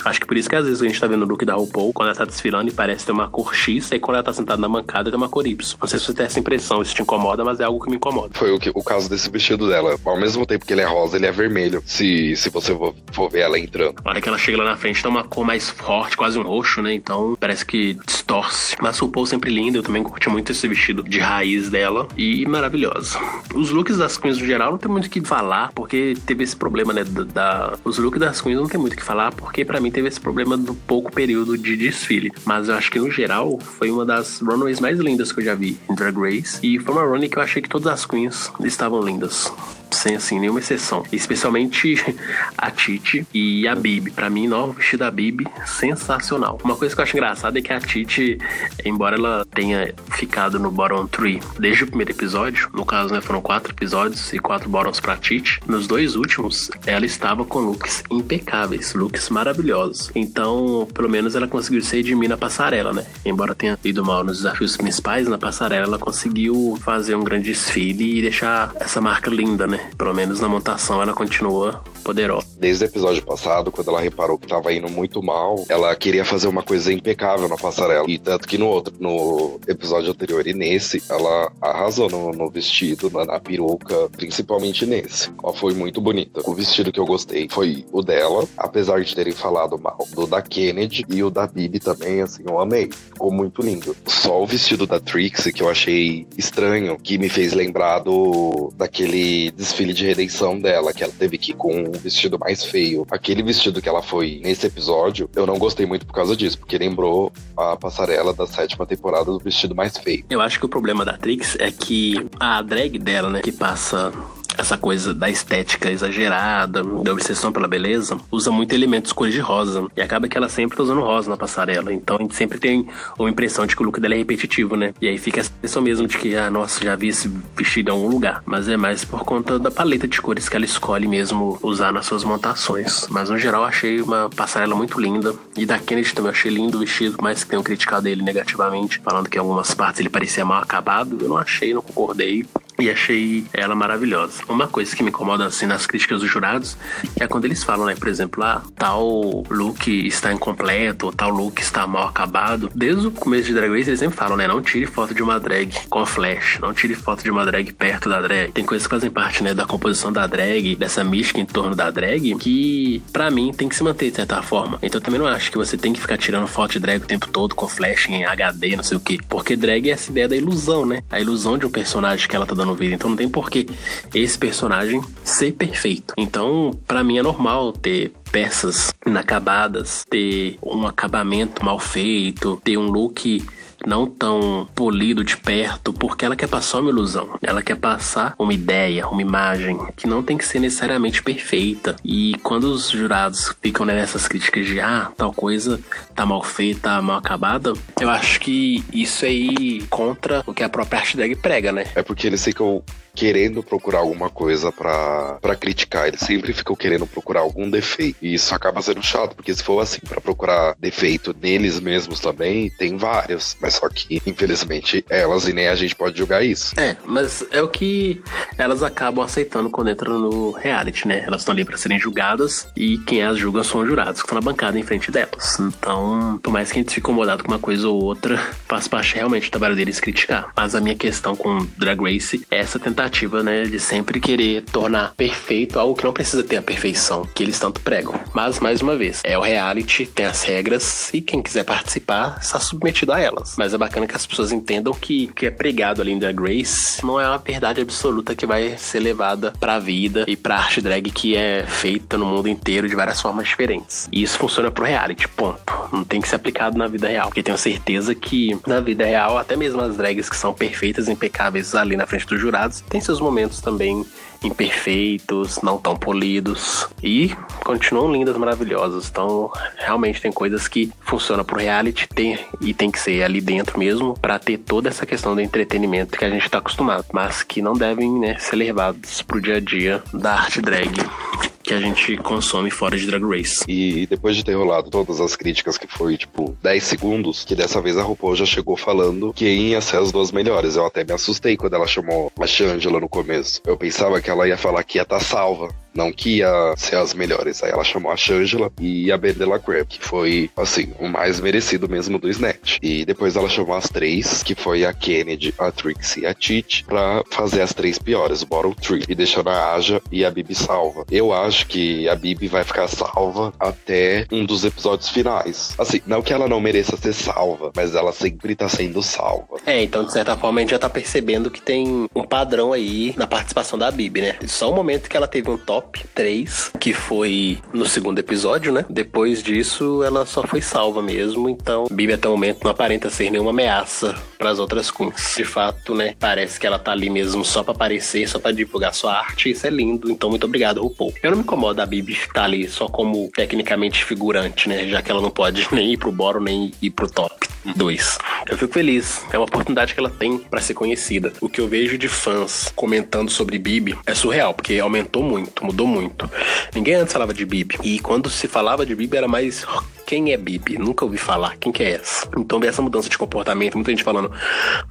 Acho que por isso que às vezes a gente tá vendo o look da RuPaul quando ela tá desfilando e parece ter uma cor X, e quando ela tá sentada na mancada tem uma cor Y. Não sei se você tem essa impressão, isso te incomoda, mas é algo que me incomoda. Foi o, que, o caso desse vestido dela. Ao mesmo tempo que ele é rosa, ele é vermelho. Se, se você for, for ver ela entrando. Na hora que ela chega lá na frente, tá uma cor mais forte, quase um roxo, né? Então parece que distorce. Mas RuPaul sempre linda, eu também curti muito esse vestido de raiz dela e maravilhosa. Os looks das queens no geral não tem muito o que falar, porque teve esse problema, né? Da, da, os looks das queens não tem muito o que falar, porque para mim teve esse problema do pouco período de desfile. Mas eu acho que no geral foi uma das runways mais lindas que eu já vi em Drag Race. E foi uma runway que eu achei que todas as queens estavam lindas sem assim nenhuma exceção. Especialmente a Titi e a Bibi. Para mim, novo vestido da Bibi, sensacional. Uma coisa que eu acho engraçada é que a Titi, embora ela tenha ficado no bottom 3 desde o primeiro episódio, no caso, né, foram quatro episódios e quatro bottoms pra Titi, nos dois últimos, ela estava com looks impecáveis, looks maravilhosos. Então, pelo menos ela conseguiu se redimir na passarela, né? Embora tenha ido mal nos desafios principais, na passarela ela conseguiu fazer um grande desfile e deixar essa marca linda, né? Né? Pelo menos na montação ela continua Desde o episódio passado, quando ela reparou que tava indo muito mal, ela queria fazer uma coisa impecável na passarela. E tanto que no outro, no episódio anterior e nesse, ela arrasou no, no vestido, na, na, peruca, principalmente nesse. Ela foi muito bonita. O vestido que eu gostei foi o dela, apesar de terem falado mal do da Kennedy e o da Bibi também, assim, eu amei. Ficou muito lindo. Só o vestido da Trixie que eu achei estranho, que me fez lembrar do daquele desfile de redenção dela, que ela teve que ir com vestido mais feio. Aquele vestido que ela foi nesse episódio, eu não gostei muito por causa disso, porque lembrou a passarela da sétima temporada do vestido mais feio. Eu acho que o problema da Trix é que a drag dela, né, que passa essa coisa da estética exagerada, da obsessão pela beleza, usa muito elementos cores de rosa. E acaba que ela sempre tá usando rosa na passarela. Então a gente sempre tem uma impressão de que o look dela é repetitivo, né? E aí fica essa impressão mesmo de que, ah, nossa, já vi esse vestido em algum lugar. Mas é mais por conta da paleta de cores que ela escolhe mesmo usar nas suas montações. Mas no geral achei uma passarela muito linda. E da Kennedy também achei lindo o vestido, mas que tenham criticado ele negativamente, falando que em algumas partes ele parecia mal acabado. Eu não achei, não concordei e achei ela maravilhosa. Uma coisa que me incomoda assim nas críticas dos jurados é quando eles falam, né, por exemplo, ah, tal look está incompleto, ou tal look está mal acabado. Desde o começo de Drag Race eles sempre falam, né, não tire foto de uma drag com flash, não tire foto de uma drag perto da drag. Tem coisas que fazem parte, né, da composição da drag, dessa mística em torno da drag, que para mim tem que se manter de certa forma. Então eu também não acho que você tem que ficar tirando foto de drag o tempo todo com flash em HD, não sei o que, porque drag é essa ideia da ilusão, né? A ilusão de um personagem que ela tá dando no vídeo. Então não tem porquê esse personagem ser perfeito. Então, para mim é normal ter peças inacabadas, ter um acabamento mal feito, ter um look não tão polido de perto, porque ela quer passar uma ilusão. Ela quer passar uma ideia, uma imagem que não tem que ser necessariamente perfeita. E quando os jurados ficam nessas críticas de ah, tal coisa tá mal feita, tá mal acabada, eu acho que isso aí contra o que a própria arte prega, né? É porque eles ficam querendo procurar alguma coisa para criticar. Eles sempre ficam querendo procurar algum defeito. E isso acaba sendo chato, porque se for assim, para procurar defeito neles mesmos também, tem vários. Mas só que, infelizmente, elas e nem a gente pode julgar isso. É, mas é o que elas acabam aceitando quando entram no reality, né? Elas estão ali para serem julgadas e quem as julga são os jurados que estão na bancada em frente delas. Então, por mais que a gente fique incomodado com uma coisa ou outra, faz parte realmente do trabalho deles criticar. Mas a minha questão com Drag Race é essa tentativa tentativa, né, de sempre querer tornar perfeito algo que não precisa ter a perfeição que eles tanto pregam. Mas, mais uma vez, é o reality, tem as regras e quem quiser participar está submetido a elas. Mas é bacana que as pessoas entendam que o que é pregado ali em Drag Race não é uma verdade absoluta que vai ser levada pra vida e pra arte drag que é feita no mundo inteiro de várias formas diferentes. E isso funciona pro reality, ponto. Não tem que ser aplicado na vida real, porque tenho certeza que na vida real, até mesmo as drags que são perfeitas, impecáveis ali na frente dos jurados, tem seus momentos também imperfeitos, não tão polidos e continuam lindas, maravilhosas. Então, realmente tem coisas que funcionam pro reality tem, e tem que ser ali dentro mesmo para ter toda essa questão do entretenimento que a gente tá acostumado, mas que não devem né, ser levados pro dia a dia da arte drag que a gente consome fora de Drag Race. E depois de ter rolado todas as críticas que foi, tipo, 10 segundos, que dessa vez a RuPaul já chegou falando que ia ser as duas melhores. Eu até me assustei quando ela chamou a Shangela no começo. Eu pensava que ela ia falar que ia estar tá salva não que ia ser as melhores. Aí ela chamou a Shangela e a Berdela Crab, que foi, assim, o mais merecido mesmo do Snatch. E depois ela chamou as três, que foi a Kennedy, a Trixie e a Titi, pra fazer as três piores, o Bottom Tree, e deixando a Aja e a Bibi salva. Eu acho que a Bibi vai ficar salva até um dos episódios finais. Assim, não que ela não mereça ser salva, mas ela sempre tá sendo salva. É, então de certa forma a gente já tá percebendo que tem um padrão aí na participação da Bibi, né? Só o momento que ela teve um top top 3, que foi no segundo episódio, né? Depois disso, ela só foi salva mesmo. Então, Bibi até o momento não aparenta ser nenhuma ameaça para as outras queens. De fato, né? Parece que ela tá ali mesmo só para aparecer, só para divulgar sua arte. Isso é lindo. Então, muito obrigado, RuPaul. Eu não me incomodo a Bibi estar ali só como tecnicamente figurante, né? Já que ela não pode nem ir pro boro nem ir pro top 2. Eu fico feliz. É uma oportunidade que ela tem para ser conhecida. O que eu vejo de fãs comentando sobre Bibi é surreal, porque aumentou muito, mudou muito. Ninguém antes falava de Bibi. E quando se falava de Bibi era mais quem é Bibi? Nunca ouvi falar. Quem que é essa? Então ver essa mudança de comportamento, muita gente falando,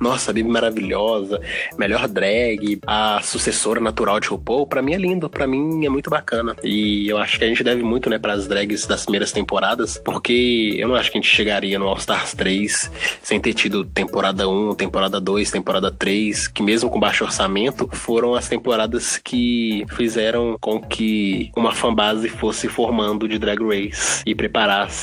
nossa, Bibi maravilhosa, melhor drag, a sucessora natural de RuPaul, pra mim é lindo, pra mim é muito bacana. E eu acho que a gente deve muito, né, pras drags das primeiras temporadas, porque eu não acho que a gente chegaria no All Stars 3 sem ter tido temporada 1, temporada 2, temporada 3, que mesmo com baixo orçamento, foram as temporadas que fizeram com que uma fanbase fosse formando de Drag Race e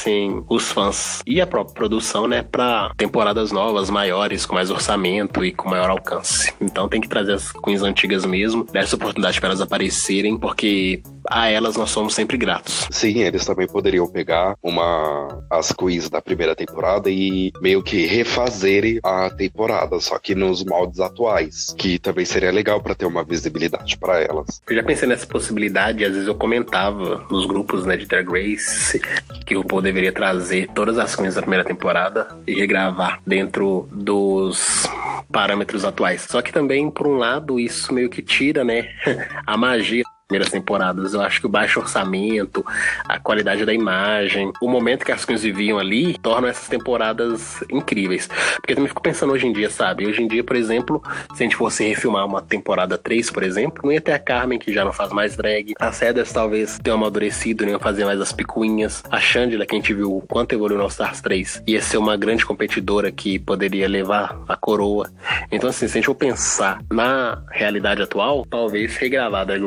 preparassem os fãs e a própria produção, né, para temporadas novas, maiores, com mais orçamento e com maior alcance. Então tem que trazer as queens antigas mesmo, dar essa oportunidade para elas aparecerem, porque a elas nós somos sempre gratos. Sim, eles também poderiam pegar uma as queens da primeira temporada e meio que refazerem a temporada, só que nos moldes atuais, que também seria legal para ter uma visibilidade para elas. Eu já pensei nessa possibilidade, às vezes eu comentava nos grupos né, de Drag Race que o Paul deveria trazer todas as queens da primeira temporada e regravar dentro dos parâmetros atuais. Só que também, por um lado, isso meio que tira, né, a magia primeiras temporadas. Eu acho que o baixo orçamento, a qualidade da imagem, o momento que as coisas viviam ali, tornam essas temporadas incríveis. Porque eu também fico pensando hoje em dia, sabe? Hoje em dia, por exemplo, se a gente fosse refilmar uma temporada 3, por exemplo, não ia ter a Carmen, que já não faz mais drag. A Cedars talvez tenha amadurecido, não ia fazer mais as picuinhas. A Chandler, que a gente viu o quanto evoluiu no All Stars 3, ia ser uma grande competidora que poderia levar a coroa. Então, assim, se a gente for pensar na realidade atual, talvez regravar Drag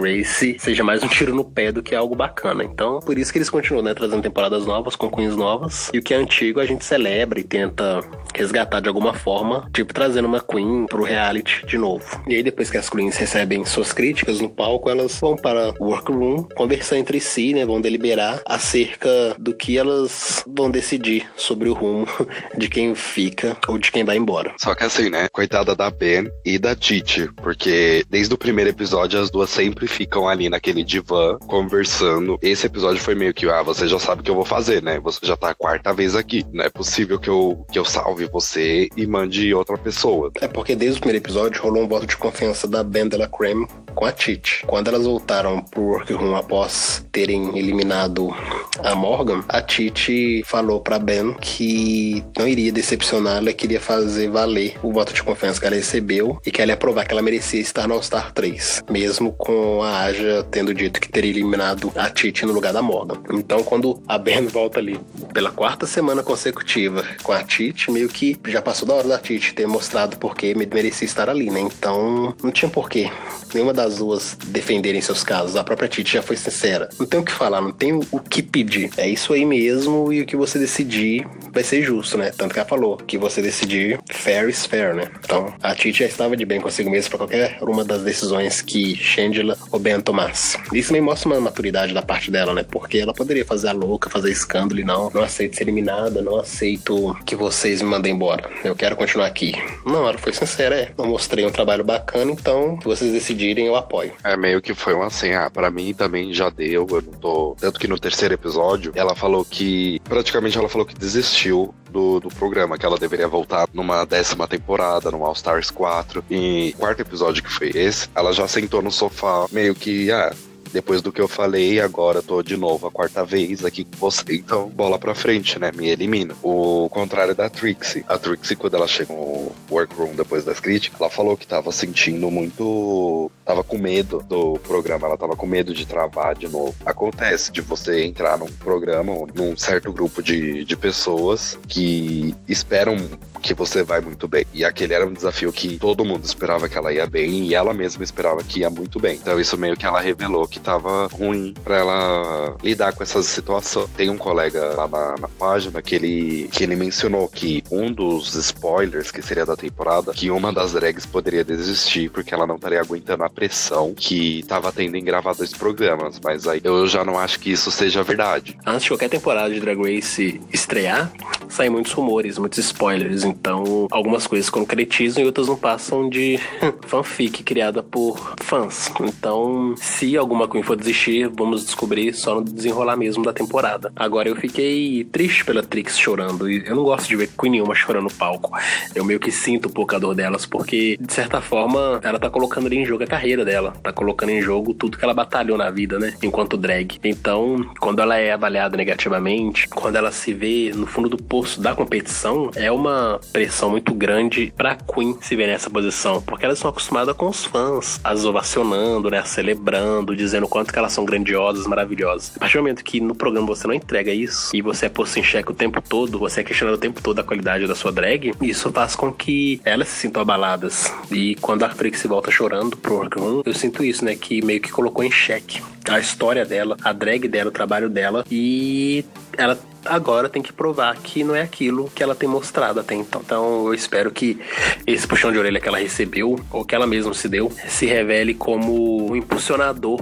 Seja mais um tiro no pé do que algo bacana. Então, por isso que eles continuam, né, trazendo temporadas novas com queens novas. E o que é antigo a gente celebra e tenta resgatar de alguma forma, tipo trazendo uma queen pro reality de novo. E aí depois que as queens recebem suas críticas no palco, elas vão para o workroom conversar entre si, né, vão deliberar acerca do que elas vão decidir sobre o rumo de quem fica ou de quem vai embora. Só que assim, né, coitada da Ben e da Titi, porque desde o primeiro episódio as duas sempre ficam ali naquele divã conversando. Esse episódio foi meio que, ah, você já sabe o que eu vou fazer, né? Você já tá a quarta vez aqui. Não é possível que eu, que eu salve você e mande outra pessoa. É porque desde o primeiro episódio rolou um voto de confiança da Ben de la Creme com a Titi. Quando elas voltaram pro workroom após terem eliminado a Morgan, a Titi falou pra Ben que não iria decepcionar, ela queria fazer valer o voto de confiança que ela recebeu e que ela ia provar que ela merecia estar no All-Star 3, mesmo com a Aja tendo dito que teria eliminado a Titi no lugar da Morgan. Então, quando a Ben volta ali pela quarta semana consecutiva com a Titi, meio que já passou da hora da Titi ter mostrado porque merecia estar ali, né? Então, não tinha porquê nenhuma das duas defenderem seus casos. A própria Titi já foi sincera. Não tem o que falar, não tem o que pedir. É isso aí mesmo e o que você decidir vai ser justo, né? Tanto que ela falou que você decidir fair is fair, né? Então, a Titi já estava de bem consigo mesmo para qualquer uma das decisões que Shangela ou Ben tomasse. Isso me mostra uma maturidade da parte dela, né? Porque ela poderia fazer a louca, fazer escândalo e não, não aceito ser eliminada, não aceito que vocês me mandem embora. Eu quero continuar aqui. Não, ela foi sincera, é. Eu mostrei um trabalho bacana, então, se vocês decidirem, eu apoio. É meio que foi uma assim, ah, pra mim também já deu, eu não tô. Tanto que no terceiro episódio, ela falou que. Praticamente ela falou que desistiu do, do programa, que ela deveria voltar numa décima temporada, no All Stars 4. E quarto episódio que foi esse, ela já sentou no sofá, meio que, ah, depois do que eu falei, agora tô de novo a quarta vez aqui com você, então bola pra frente, né? Me elimina. O contrário da Trixie. A Trixie, quando ela chegou no workroom depois das críticas, ela falou que tava sentindo muito. Tava com medo do programa, ela tava com medo de travar de novo. Acontece de você entrar num programa, num certo grupo de, de pessoas que esperam que você vai muito bem. E aquele era um desafio que todo mundo esperava que ela ia bem e ela mesma esperava que ia muito bem. Então isso meio que ela revelou que tava ruim para ela lidar com essas situações. Tem um colega lá na, na, página que ele, que ele mencionou que um dos spoilers que seria da temporada, que uma das drags poderia desistir porque ela não estaria aguentando a pressão que tava tendo em gravar dois programas. Mas aí eu já não acho que isso seja verdade. Antes de qualquer temporada de Drag Race estrear, saem muitos rumores, muitos spoilers. Então, algumas coisas concretizam e outras não passam de fanfic criada por fãs. Então, se alguma Queen for desistir, vamos descobrir só no desenrolar mesmo da temporada. Agora, eu fiquei triste pela Trix chorando. E eu não gosto de ver Queen nenhuma chorando no palco. Eu meio que sinto um pouco a dor delas, porque, de certa forma, ela tá colocando ali em jogo a carreira carreira dela, tá colocando em jogo tudo que ela batalhou na vida, né? Enquanto drag. Então, quando ela é avaliada negativamente, quando ela se vê no fundo do poço da competição, é uma pressão muito grande pra Queen se ver nessa posição, porque elas são acostumadas com os fãs, as ovacionando, né? Celebrando, dizendo o quanto que elas são grandiosas, maravilhosas. A partir do momento que no programa você não entrega isso e você é posto em xeque o tempo todo, você é questionado o tempo todo a qualidade da sua drag, isso faz com que elas se sintam abaladas. E quando a Frix volta chorando pro eu sinto isso, né? Que meio que colocou em xeque a história dela, a drag dela, o trabalho dela e ela agora tem que provar que não é aquilo que ela tem mostrado até então. Então eu espero que esse puxão de orelha que ela recebeu, ou que ela mesma se deu, se revele como um impulsionador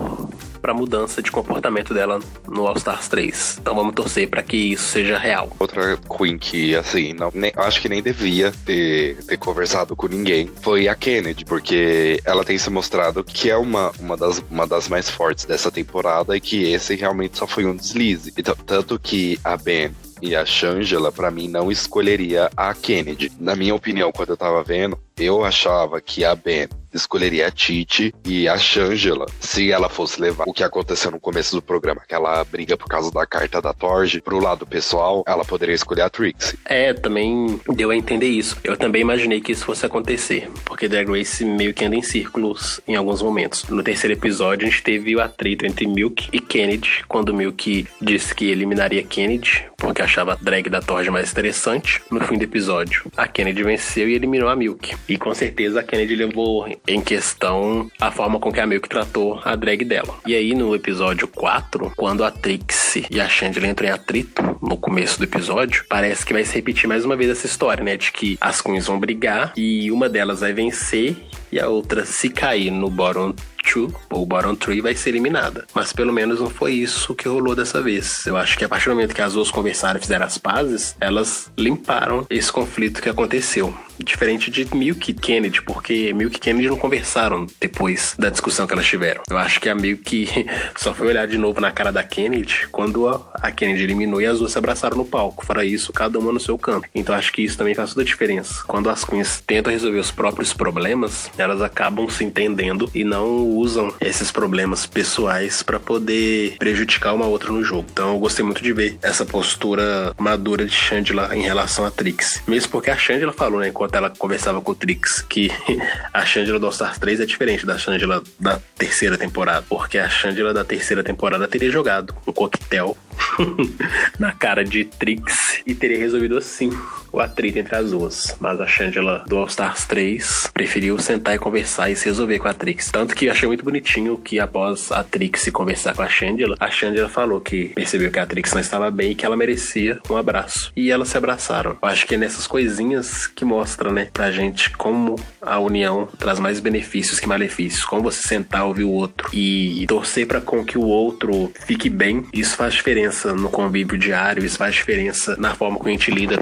para mudança de comportamento dela no All Stars 3. Então vamos torcer para que isso seja real. Outra Queen que, assim, não, nem, acho que nem devia ter, ter conversado com ninguém foi a Kennedy, porque ela tem se mostrado que é uma, uma, das, uma das mais fortes dessa temporada e que esse realmente só foi um deslize. Então, tanto que a Ben e a Shangela, para mim, não escolheria a Kennedy. Na minha opinião, quando eu tava vendo, eu achava que a Ben escolheria a Titi e a Shangela, se ela fosse levar o que aconteceu no começo do programa, aquela briga por causa da carta da Torge, pro lado pessoal, ela poderia escolher a Trixie. É, também deu a entender isso. Eu também imaginei que isso fosse acontecer, porque Drag Race meio que anda em círculos em alguns momentos. No terceiro episódio, a gente teve o atrito entre Milk e Kennedy, quando Milk disse que eliminaria Kennedy, porque achava a drag da Torge mais interessante. No fim do episódio, a Kennedy venceu e eliminou a Milk. E com certeza a Kennedy levou em questão a forma com que a Milk tratou a drag dela. E aí no episódio 4, quando a Trixie e a Chandler entram em atrito no começo do episódio, parece que vai se repetir mais uma vez essa história, né? De que as queens vão brigar e uma delas vai vencer e a outra, se cair no bottom two, ou bottom three, vai ser eliminada. Mas pelo menos não foi isso que rolou dessa vez. Eu acho que a partir do momento que as duas conversaram e fizeram as pazes, elas limparam esse conflito que aconteceu. Diferente de Milk e Kennedy, porque Milk e Kennedy não conversaram depois da discussão que elas tiveram. Eu acho que a Milk só foi olhar de novo na cara da Kennedy quando a Kennedy eliminou e as duas se abraçaram no palco. Fora isso, cada uma no seu canto. Então acho que isso também faz toda a diferença. Quando as queens tentam resolver os próprios problemas, elas acabam se entendendo e não usam esses problemas pessoais para poder prejudicar uma outra no jogo. Então eu gostei muito de ver essa postura madura de Chandler em relação a Trix. Mesmo porque a Chandler falou, né, enquanto ela conversava com o Trix, que a Chandler do All Stars 3 é diferente da Chandler da terceira temporada. Porque a Chandler da terceira temporada teria jogado um coquetel na cara de Trix e teria resolvido assim o atrito entre as duas. Mas a Shangela do All Stars 3 preferiu sentar e conversar e se resolver com a Trix. Tanto que achei muito bonitinho que após a Trix conversar com a Shangela, a Shangela falou que percebeu que a Trix não estava bem e que ela merecia um abraço. E elas se abraçaram. Eu acho que é nessas coisinhas que mostra, né, pra gente como a união traz mais benefícios que malefícios. Como você sentar, ouvir o outro e torcer para com que o outro fique bem, isso faz diferença no convívio diário, isso faz diferença na forma como a gente lida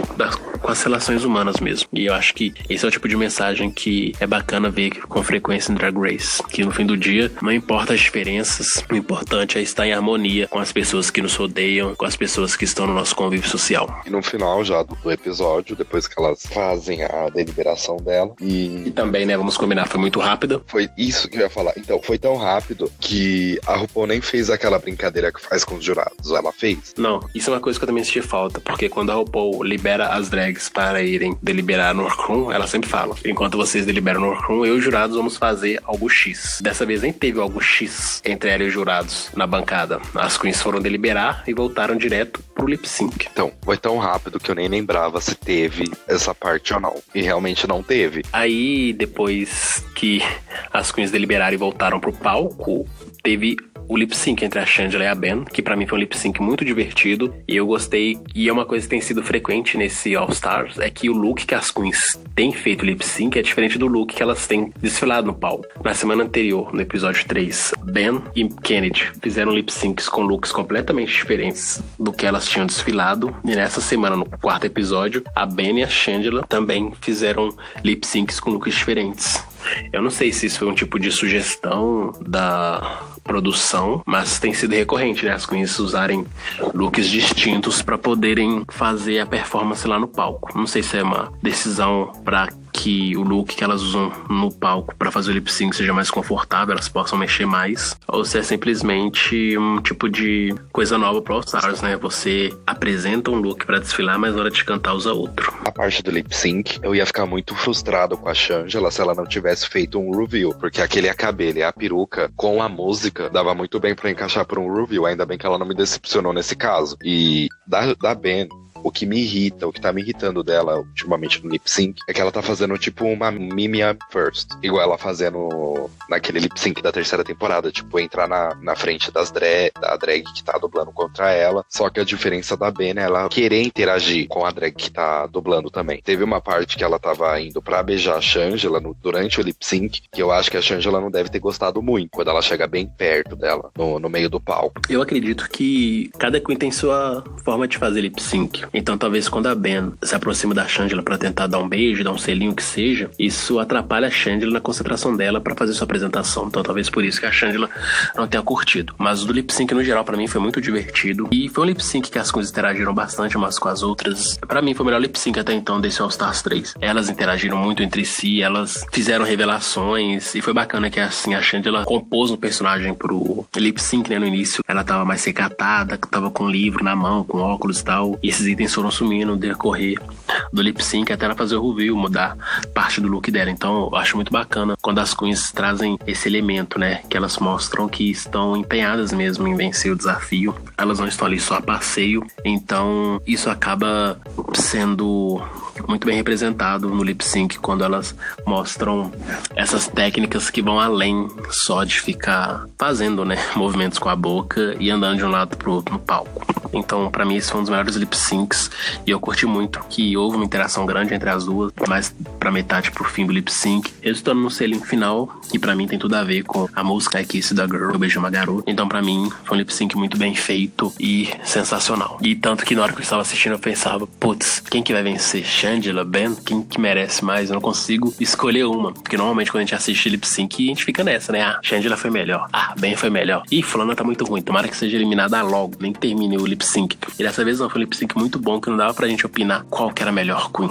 com as relações humanas mesmo. E eu acho que esse é o tipo de mensagem que é bacana ver com frequência em Drag Race. Que no fim do dia, não importa as diferenças, o importante é estar em harmonia com as pessoas que nos odeiam, com as pessoas que estão no nosso convívio social. E no final já do episódio, depois que elas fazem a deliberação dela. E, e também, né, vamos combinar, foi muito rápida. Foi isso que eu ia falar. Então, foi tão rápido que a RuPaul nem fez aquela brincadeira que faz com os jurados. Ela fez. Não, isso é uma coisa que eu também senti falta, porque quando a RuPaul libera as drags para irem deliberar no workroom, ela sempre fala: enquanto vocês deliberam no workroom, eu e os jurados vamos fazer algo X. Dessa vez nem teve algo X entre ela e os jurados na bancada. As queens foram deliberar e voltaram direto pro lip sync. Então, foi tão rápido que eu nem lembrava se teve essa parte ou não. E realmente não teve. Aí, depois que as queens deliberaram e voltaram pro palco, teve o lip sync entre a Shangela e a Ben, que para mim foi um lip sync muito divertido e eu gostei. E é uma coisa que tem sido frequente nesse All Stars é que o look que as queens têm feito lip sync é diferente do look que elas têm desfilado no palco. Na semana anterior, no episódio 3, Ben e Kennedy fizeram lip syncs com looks completamente diferentes do que elas tinham desfilado. E nessa semana, no quarto episódio, a Ben e a Shangela também fizeram lip syncs com looks diferentes. Eu não sei se isso foi um tipo de sugestão da produção, mas tem sido recorrente, né? As queens usarem looks distintos para poderem fazer a performance lá no palco. Não sei se é uma decisão para que o look que elas usam no palco para fazer o lip sync seja mais confortável, elas possam mexer mais, ou se é simplesmente um tipo de coisa nova pro All Stars, né? Você apresenta um look para desfilar, mas na hora de cantar usa outro. A parte do lip sync, eu ia ficar muito frustrado com a Shangela se ela não tivesse feito um review, porque aquele cabelo e a peruca com a música dava muito bem para encaixar para um review, ainda bem que ela não me decepcionou nesse caso. E da, da Ben, o que me irrita, o que tá me irritando dela ultimamente no lip sync, é que ela tá fazendo tipo uma Mimia First. Igual ela fazendo naquele lip sync da terceira temporada, tipo, entrar na, na frente das drag, da drag que tá dublando contra ela. Só que a diferença da Ben é ela querer interagir com a drag que tá dublando também. Teve uma parte que ela tava indo pra beijar a Shangela no, durante o lip sync, que eu acho que a Shangela não deve ter gostado muito, quando ela chega bem perto dela, no, no meio do palco. Eu acredito que cada Queen tem sua forma de fazer lip sync. Então talvez quando a Ben se aproxima da Shangela para tentar dar um beijo, dar um selinho que seja, isso atrapalha a Shangela na concentração dela para fazer sua apresentação. Então talvez por isso que a Shangela não tenha curtido. Mas o lip sync no geral para mim foi muito divertido e foi um lip sync que as coisas interagiram bastante umas com as outras. Para mim foi o melhor lip sync até então desse All Stars 3. Elas interagiram muito entre si, elas fizeram revelações e foi bacana que assim a Shangela compôs um personagem pro lip sync né, no início. Ela tava mais recatada, tava com um livro na mão, com óculos e tal. E esses itens foram sumindo no decorrer do lip sync até ela fazer o review, mudar parte do look dela. Então eu acho muito bacana quando as queens trazem esse elemento, né? Que elas mostram que estão empenhadas mesmo em vencer o desafio. Elas não estão ali só a passeio. Então isso acaba sendo muito bem representado no lip sync quando elas mostram essas técnicas que vão além só de ficar fazendo, né, movimentos com a boca e andando de um lado pro outro no palco. Então, para mim, esse foi um dos melhores lip syncs e eu curti muito que houve uma interação grande entre as duas, mais pra metade pro fim do lip sync, resultando no selinho final, que para mim tem tudo a ver com a música Kiss da Girl, Eu Beijo Uma Garota. Então, para mim, foi um lip sync muito bem feito e sensacional. E tanto que na hora que eu estava assistindo, eu pensava, putz, quem que vai vencer? Shangela, Ben? Quem que merece mais? Eu não consigo escolher uma. Porque normalmente quando a gente assiste lip sync, a gente fica nessa, né? Ah, Shangela foi melhor. Ah, Ben foi melhor. Ih, fulana tá muito ruim. Tomara que seja eliminada logo. Nem termine o lip sync. E dessa vez não, foi um lip sync muito bom, que não dava pra gente opinar qual que era a melhor Queen.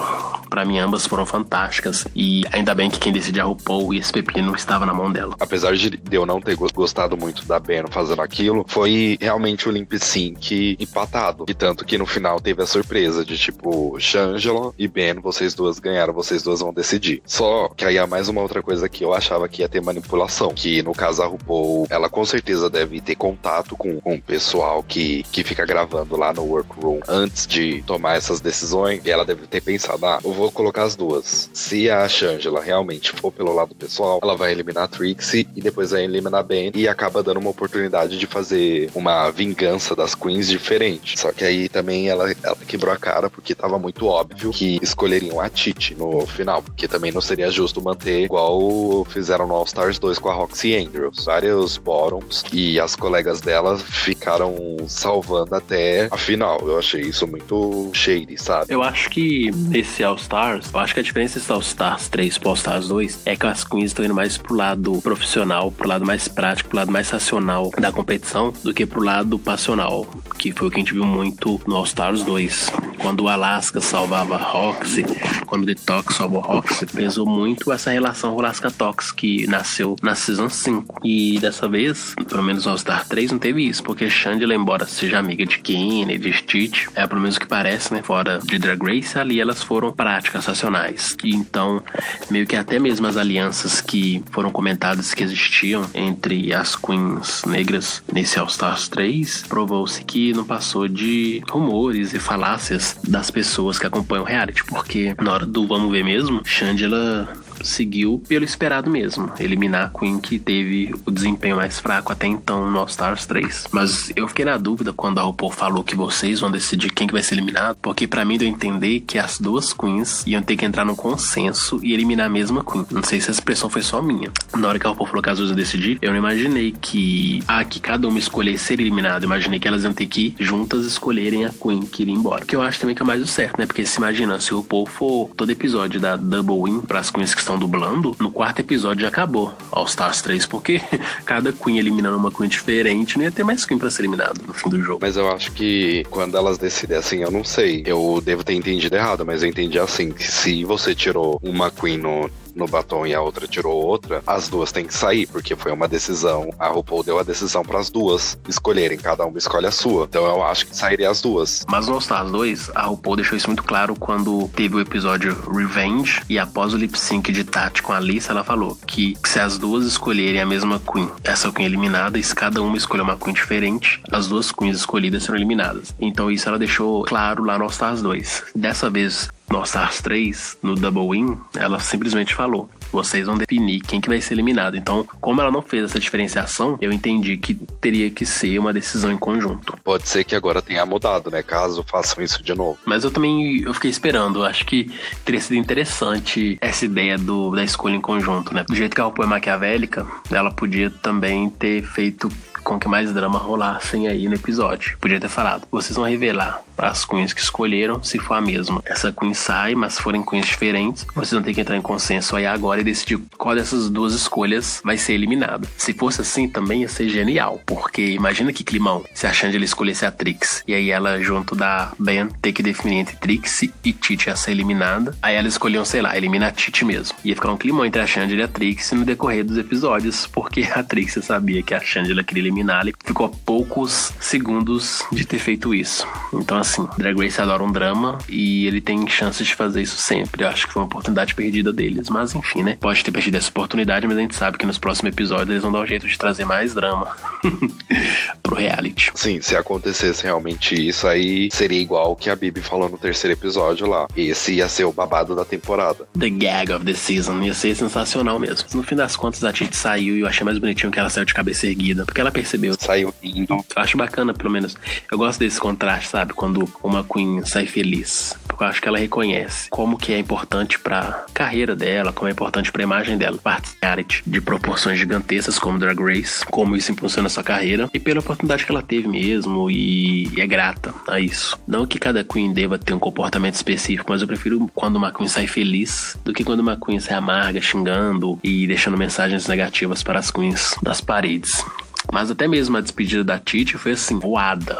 Pra mim, ambas foram fantásticas. E ainda bem que quem decidiu a RuPaul e esse pepino estava na mão dela. Apesar de eu não ter gostado muito da Ben fazendo aquilo, foi realmente o lip sync empatado. E tanto que no final teve a surpresa de tipo, Shangela e Ben, vocês duas ganharam, vocês duas vão decidir. Só que aí há mais uma outra coisa que eu achava que ia ter manipulação. Que no caso a RuPaul, ela com certeza deve ter contato com, o pessoal que, que fica gravando lá no workroom antes de tomar essas decisões. E ela deve ter pensado: ah, eu vou colocar as duas. Se a Shangela realmente for pelo lado pessoal, ela vai eliminar a Trixie e depois vai eliminar a Ben e acaba dando uma oportunidade de fazer uma vingança das queens diferente. Só que aí também ela, ela quebrou a cara porque tava muito óbvio que escolheriam a Titi no final, porque também não seria justo manter igual fizeram no All Stars 2 com a Roxy Andrews. Vários bottoms e as colegas dela ficaram salvando até a final. Eu achei isso muito shady, sabe? Eu acho que nesse All Stars, eu acho que a diferença desse All Stars 3 pro All Stars 2 é que as queens estão indo mais pro lado profissional, pro lado mais prático, pro lado mais racional da competição do que pro lado passional, que foi o que a gente viu muito no All Stars 2. Quando o Alaska salvava a Roxy, quando o Detox salvou a Roxy, pesou muito essa relação Alaska-Tox que nasceu na Season 5. E dessa vez, pelo menos no All Star 3, não teve isso, porque Chandler, embora seja amiga de Kenny, de Stitch, é pelo menos o que parece, né? Fora de Drag Race, ali elas foram práticas, racionais. E então, meio que até mesmo as alianças que foram comentadas que existiam entre as queens negras nesse All Stars 3, provou-se que não passou de rumores e falácias das pessoas que acompanham o reality, porque na hora do vamos ver mesmo, Shangela seguiu pelo esperado mesmo, eliminar a Queen que teve o desempenho mais fraco até então no All Stars 3. Mas eu fiquei na dúvida quando a RuPaul falou que vocês vão decidir quem que vai ser eliminado, porque para mim deu a entender que as duas Queens iam ter que entrar num consenso e eliminar a mesma Queen. Não sei se essa expressão foi só minha. Na hora que a RuPaul falou que as duas iam decidir, eu não imaginei que ah, que cada uma escolher ser eliminada. Imaginei que elas iam ter que juntas escolherem a Queen que iria embora. Que eu acho também que é mais o certo, né? Porque se imagina, se o RuPaul for todo episódio da Double Win para as Queens que estão dublando, no quarto episódio já acabou All Stars 3, porque cada Queen eliminando uma Queen diferente, não ia ter mais Queen pra ser eliminado no fim do jogo. Mas eu acho que quando elas decidem assim, eu não sei. Eu devo ter entendido errado, mas eu entendi assim: que se você tirou uma Queen no, no batom e a outra tirou outra, as duas têm que sair, porque foi uma decisão. A RuPaul deu a decisão para as duas escolherem, cada uma escolhe a sua. Então eu acho que sairia as duas. Mas no All Stars 2, a RuPaul deixou isso muito claro quando teve o episódio Revenge e após o lip sync de Tati com a Lisa, ela falou que se as duas escolherem a mesma Queen, essa Queen eliminada, e se cada uma escolher uma Queen diferente, as duas Queens escolhidas serão eliminadas. Então isso ela deixou claro lá no All Stars 2. Dessa vez, no All Stars 3, no Double Win, ela simplesmente falou: vocês vão definir quem que vai ser eliminado. Então, como ela não fez essa diferenciação, eu entendi que teria que ser uma decisão em conjunto. Pode ser que agora tenha mudado, né? Caso façam isso de novo. Mas eu também eu fiquei esperando. Acho que teria sido interessante essa ideia do, da escolha em conjunto, né? Do jeito que a RuPaul é maquiavélica, ela podia também ter feito com que mais drama rolassem aí no episódio. Podia ter falado, vocês vão revelar as queens que escolheram, se for a mesma. Essa queen sai, mas forem queens diferentes, vocês vão ter que entrar em consenso aí agora e decidir qual dessas duas escolhas vai ser eliminada. Se fosse assim, também ia ser genial, porque imagina que climão se a Shangela escolhesse a Trix, e aí ela, junto da Ben, ter que definir entre Trix e Titi a ser eliminada, aí elas escolhiam, sei lá, eliminar a Titi mesmo. Ia ficar um climão entre a Shangela e a Trix no decorrer dos episódios, porque a Trix sabia que a Shangela queria eliminá-la e ficou a poucos segundos de ter feito isso. Então, assim, assim. Drag Race adora um drama e ele tem chances de fazer isso sempre. Eu acho que foi uma oportunidade perdida deles. Mas enfim, né? Pode ter perdido essa oportunidade, mas a gente sabe que nos próximos episódios eles vão dar um jeito de trazer mais drama pro reality. Sim, se acontecesse realmente isso, aí seria igual o que a Bibi falou no terceiro episódio lá. Esse ia ser o babado da temporada. The gag of the season. Ia ser sensacional mesmo. No fim das contas, a Titi saiu e eu achei mais bonitinho que ela saiu de cabeça erguida. Porque ela percebeu. Saiu rindo. Eu acho bacana, pelo menos. Eu gosto desse contraste, sabe? Quando uma Queen sai feliz. Porque eu acho que ela reconhece como que é importante pra carreira dela, como é importante pra imagem dela. Participar de proporções gigantescas como Drag Race, como isso impulsiona sua carreira e pela oportunidade que ela teve mesmo e, e é grata a isso. Não que cada Queen deva ter um comportamento específico, mas eu prefiro quando uma Queen sai feliz do que quando uma Queen sai amarga, xingando e deixando mensagens negativas para as Queens das paredes. Mas até mesmo a despedida da Titi foi assim, voada.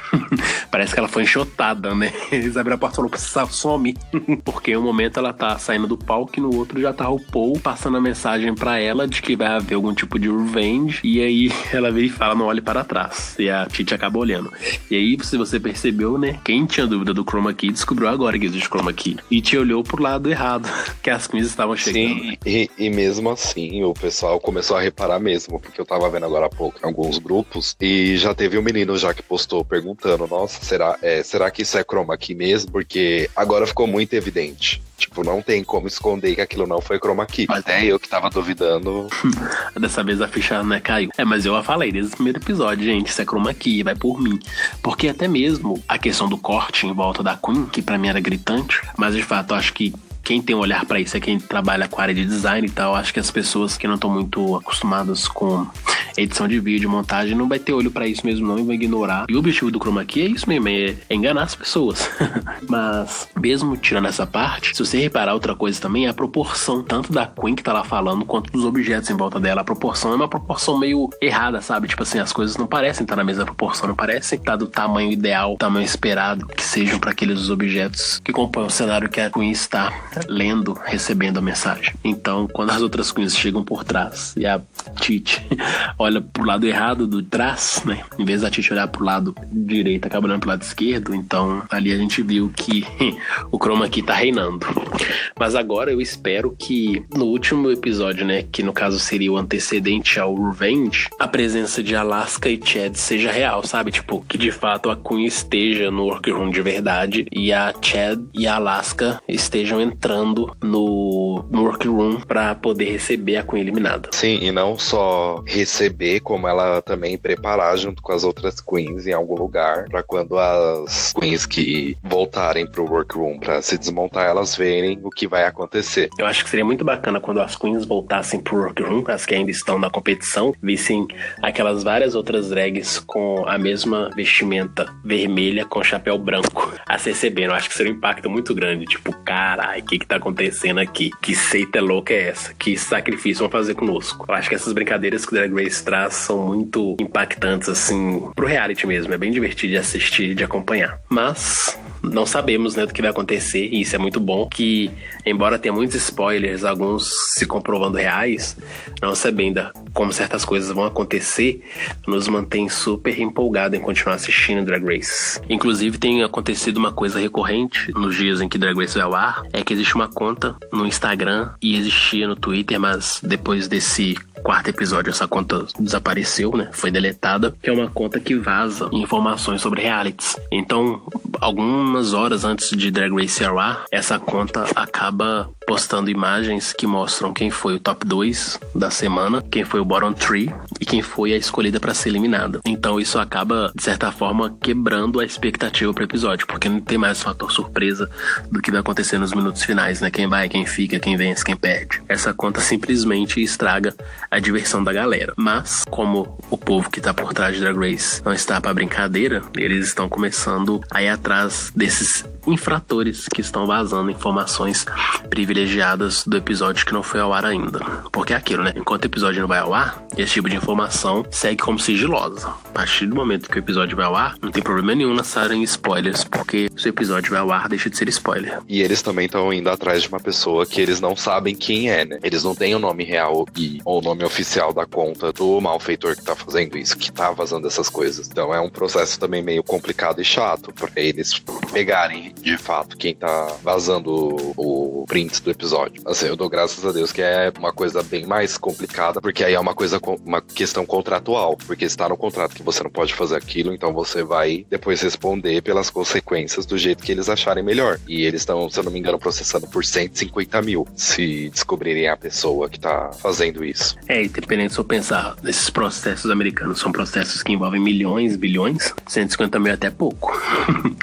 Parece que ela foi enxotada, né? Eles abriram a porta e falaram, some. Porque em um momento ela tá saindo do palco e no outro já tá o Paul passando a mensagem para ela de que vai haver algum tipo de revenge. E aí ela vem e fala, não olhe para trás. E a Titi acaba olhando. E aí, se você percebeu, né? Quem tinha dúvida do Chroma Key descobriu agora que existe Chroma Key. E te olhou pro lado errado, que as queens estavam chegando. Sim, e, e mesmo assim o pessoal começou a reparar mesmo, porque eu tava vendo agora há pouco em alguns grupos e já teve um menino já que postou perguntando perguntando, nossa, será, é, será que isso é chroma key mesmo? Porque agora ficou muito evidente. Tipo, não tem como esconder que aquilo não foi chroma key. Até eu que tava duvidando. Dessa vez a ficha né, caiu. É, mas eu falei desde o primeiro episódio, gente, isso é chroma key, vai por mim. Porque até mesmo a questão do corte em volta da Queen, que para mim era gritante, mas de fato eu acho que quem tem um olhar para isso é quem trabalha com a área de design e tal. Acho que as pessoas que não estão muito acostumadas com edição de vídeo, montagem, não vai ter olho para isso mesmo não e vai ignorar. E o objetivo do chroma key é isso mesmo, é, enganar as pessoas. Mas, mesmo tirando essa parte, se você reparar outra coisa também, é a proporção tanto da Queen que tá lá falando, quanto dos objetos em volta dela. A proporção é uma proporção meio errada, sabe? Tipo assim, as coisas não parecem estar na mesma proporção, não parecem estar do tamanho ideal, tamanho esperado que sejam para aqueles objetos que compõem o cenário que a Queen está lendo, recebendo a mensagem. Então, quando as outras queens chegam por trás e a Titi olha pro lado errado do trás, né? Em vez da Titi olhar pro lado direito, acaba olhando pro lado esquerdo. Então, ali a gente viu que o chroma aqui tá reinando. Mas agora eu espero que no último episódio, né, que no caso seria o antecedente ao Revenge, a presença de Alaska e Chad seja real, sabe? Tipo, que de fato a Queen esteja no workroom de verdade e a Chad e a Alaska estejam entrando no, no workroom para poder receber a Queen eliminada. Sim, e não só receber, como ela também preparar junto com as outras queens em algum lugar, para quando as queens que voltarem pro workroom para se desmontar, elas verem o que vai acontecer. Eu acho que seria muito bacana quando as queens voltassem pro workroom, as que ainda estão na competição, vissem aquelas várias outras drags com a mesma vestimenta vermelha com chapéu branco a se. Eu acho que seria um impacto muito grande. Tipo, carai, que que tá acontecendo aqui? Que seita louca é essa? Que sacrifício vão fazer conosco? Eu acho que essas brincadeiras que o Drag Race traz são muito impactantes, assim, pro reality mesmo. É bem divertido de assistir, de acompanhar. Mas não sabemos né, do que vai acontecer, e isso é muito bom, que embora tenha muitos spoilers, alguns se comprovando reais, não sabendo como certas coisas vão acontecer, nos mantém super empolgado em continuar assistindo Drag Race. Inclusive tem acontecido uma coisa recorrente nos dias em que Drag Race vai ao ar, é que existe uma conta no Instagram e existia no Twitter, mas depois desse quarto episódio essa conta desapareceu, né? Foi deletada, que é uma conta que vaza informações sobre realities. Então, algumas horas antes de Drag Race ao ar, essa conta acaba postando imagens que mostram quem foi o top 2 da semana, quem foi o bottom 3 e quem foi a escolhida para ser eliminada. Então isso acaba, de certa forma, quebrando a expectativa pro episódio, porque não tem mais fator surpresa do que vai acontecer nos minutos finais, né? Quem vai, quem fica, quem vence, quem perde. Essa conta simplesmente estraga a diversão da galera. Mas, como o povo que tá por trás de Drag Race não está para brincadeira, eles estão começando a ir atrás desses infratores que estão vazando informações privilegiadas do episódio que não foi ao ar ainda. Porque é aquilo, né? Enquanto o episódio não vai ao ar, esse tipo de informação segue como sigilosa. A partir do momento que o episódio vai ao ar, não tem problema nenhum lançarem spoilers, porque se o episódio vai ao ar, deixa de ser spoiler. E eles também estão indo atrás de uma pessoa que eles não sabem quem é, né? Eles não têm o nome real e ou o nome oficial da conta do malfeitor que tá fazendo isso, que tá vazando essas coisas. Então é um processo também meio complicado e chato para eles pegarem de fato quem tá vazando o, o print do episódio. Assim, eu dou graças a Deus que é uma coisa bem mais complicada, porque aí é uma coisa, uma questão contratual, porque está no contrato que você não pode fazer aquilo, então você vai depois responder pelas consequências do jeito que eles acharem melhor. E eles estão, se eu não me engano, processando por 150 mil se descobrirem a pessoa que tá fazendo isso. É, independente se eu pensar nesses processos americanos, são processos que envolvem milhões, bilhões, 150 mil é até pouco.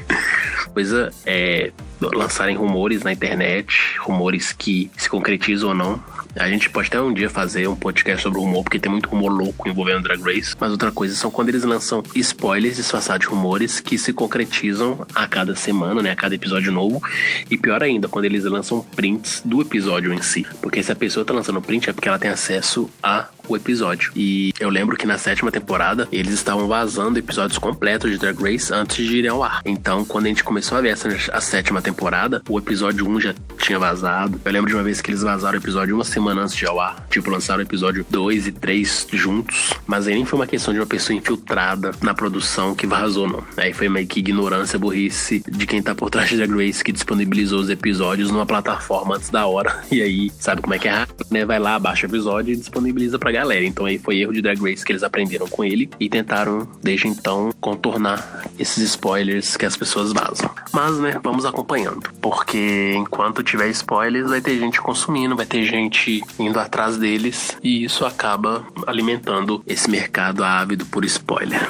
coisa é lançarem rumores na internet, rumores que se concretizam ou não. A gente pode até um dia fazer um podcast sobre rumor, porque tem muito rumor louco envolvendo Drag Race. Mas outra coisa são quando eles lançam spoilers disfarçados de rumores que se concretizam a cada semana, né? A cada episódio novo. E pior ainda, quando eles lançam prints do episódio em si. Porque se a pessoa tá lançando print é porque ela tem acesso a o episódio. E eu lembro que na sétima temporada eles estavam vazando episódios completos de Drag Race antes de irem ao ar. Então, quando a gente começou a ver essa, a sétima temporada, o episódio 1 já tinha vazado. Eu lembro de uma vez que eles vazaram o episódio uma semana antes de ao ar. Tipo, lançaram o episódio 2 e 3 juntos. Mas aí nem foi uma questão de uma pessoa infiltrada na produção que vazou, não. Aí foi meio que ignorância, burrice de quem tá por trás de Drag Race que disponibilizou os episódios numa plataforma antes da hora. E aí, sabe como é que é rápido, né? Vai lá, baixa o episódio e disponibiliza pra galera. Então aí foi erro de Drag Race que eles aprenderam com ele e tentaram, desde então, contornar esses spoilers que as pessoas vazam. Mas, né, vamos acompanhando. Porque enquanto tiver spoilers, vai ter gente consumindo, vai ter gente indo atrás deles e isso acaba alimentando esse mercado ávido por spoiler.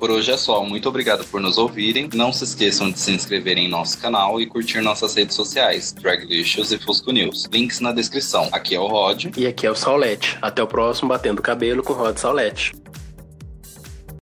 Por hoje é só. Muito obrigado por nos ouvirem. Não se esqueçam de se inscreverem em nosso canal e curtir nossas redes sociais, Draglicious e Fusco News. Links na descrição. Aqui é o Rod. E aqui é o Saulete. Até o próximo Batendo Cabelo com Rod Saulete.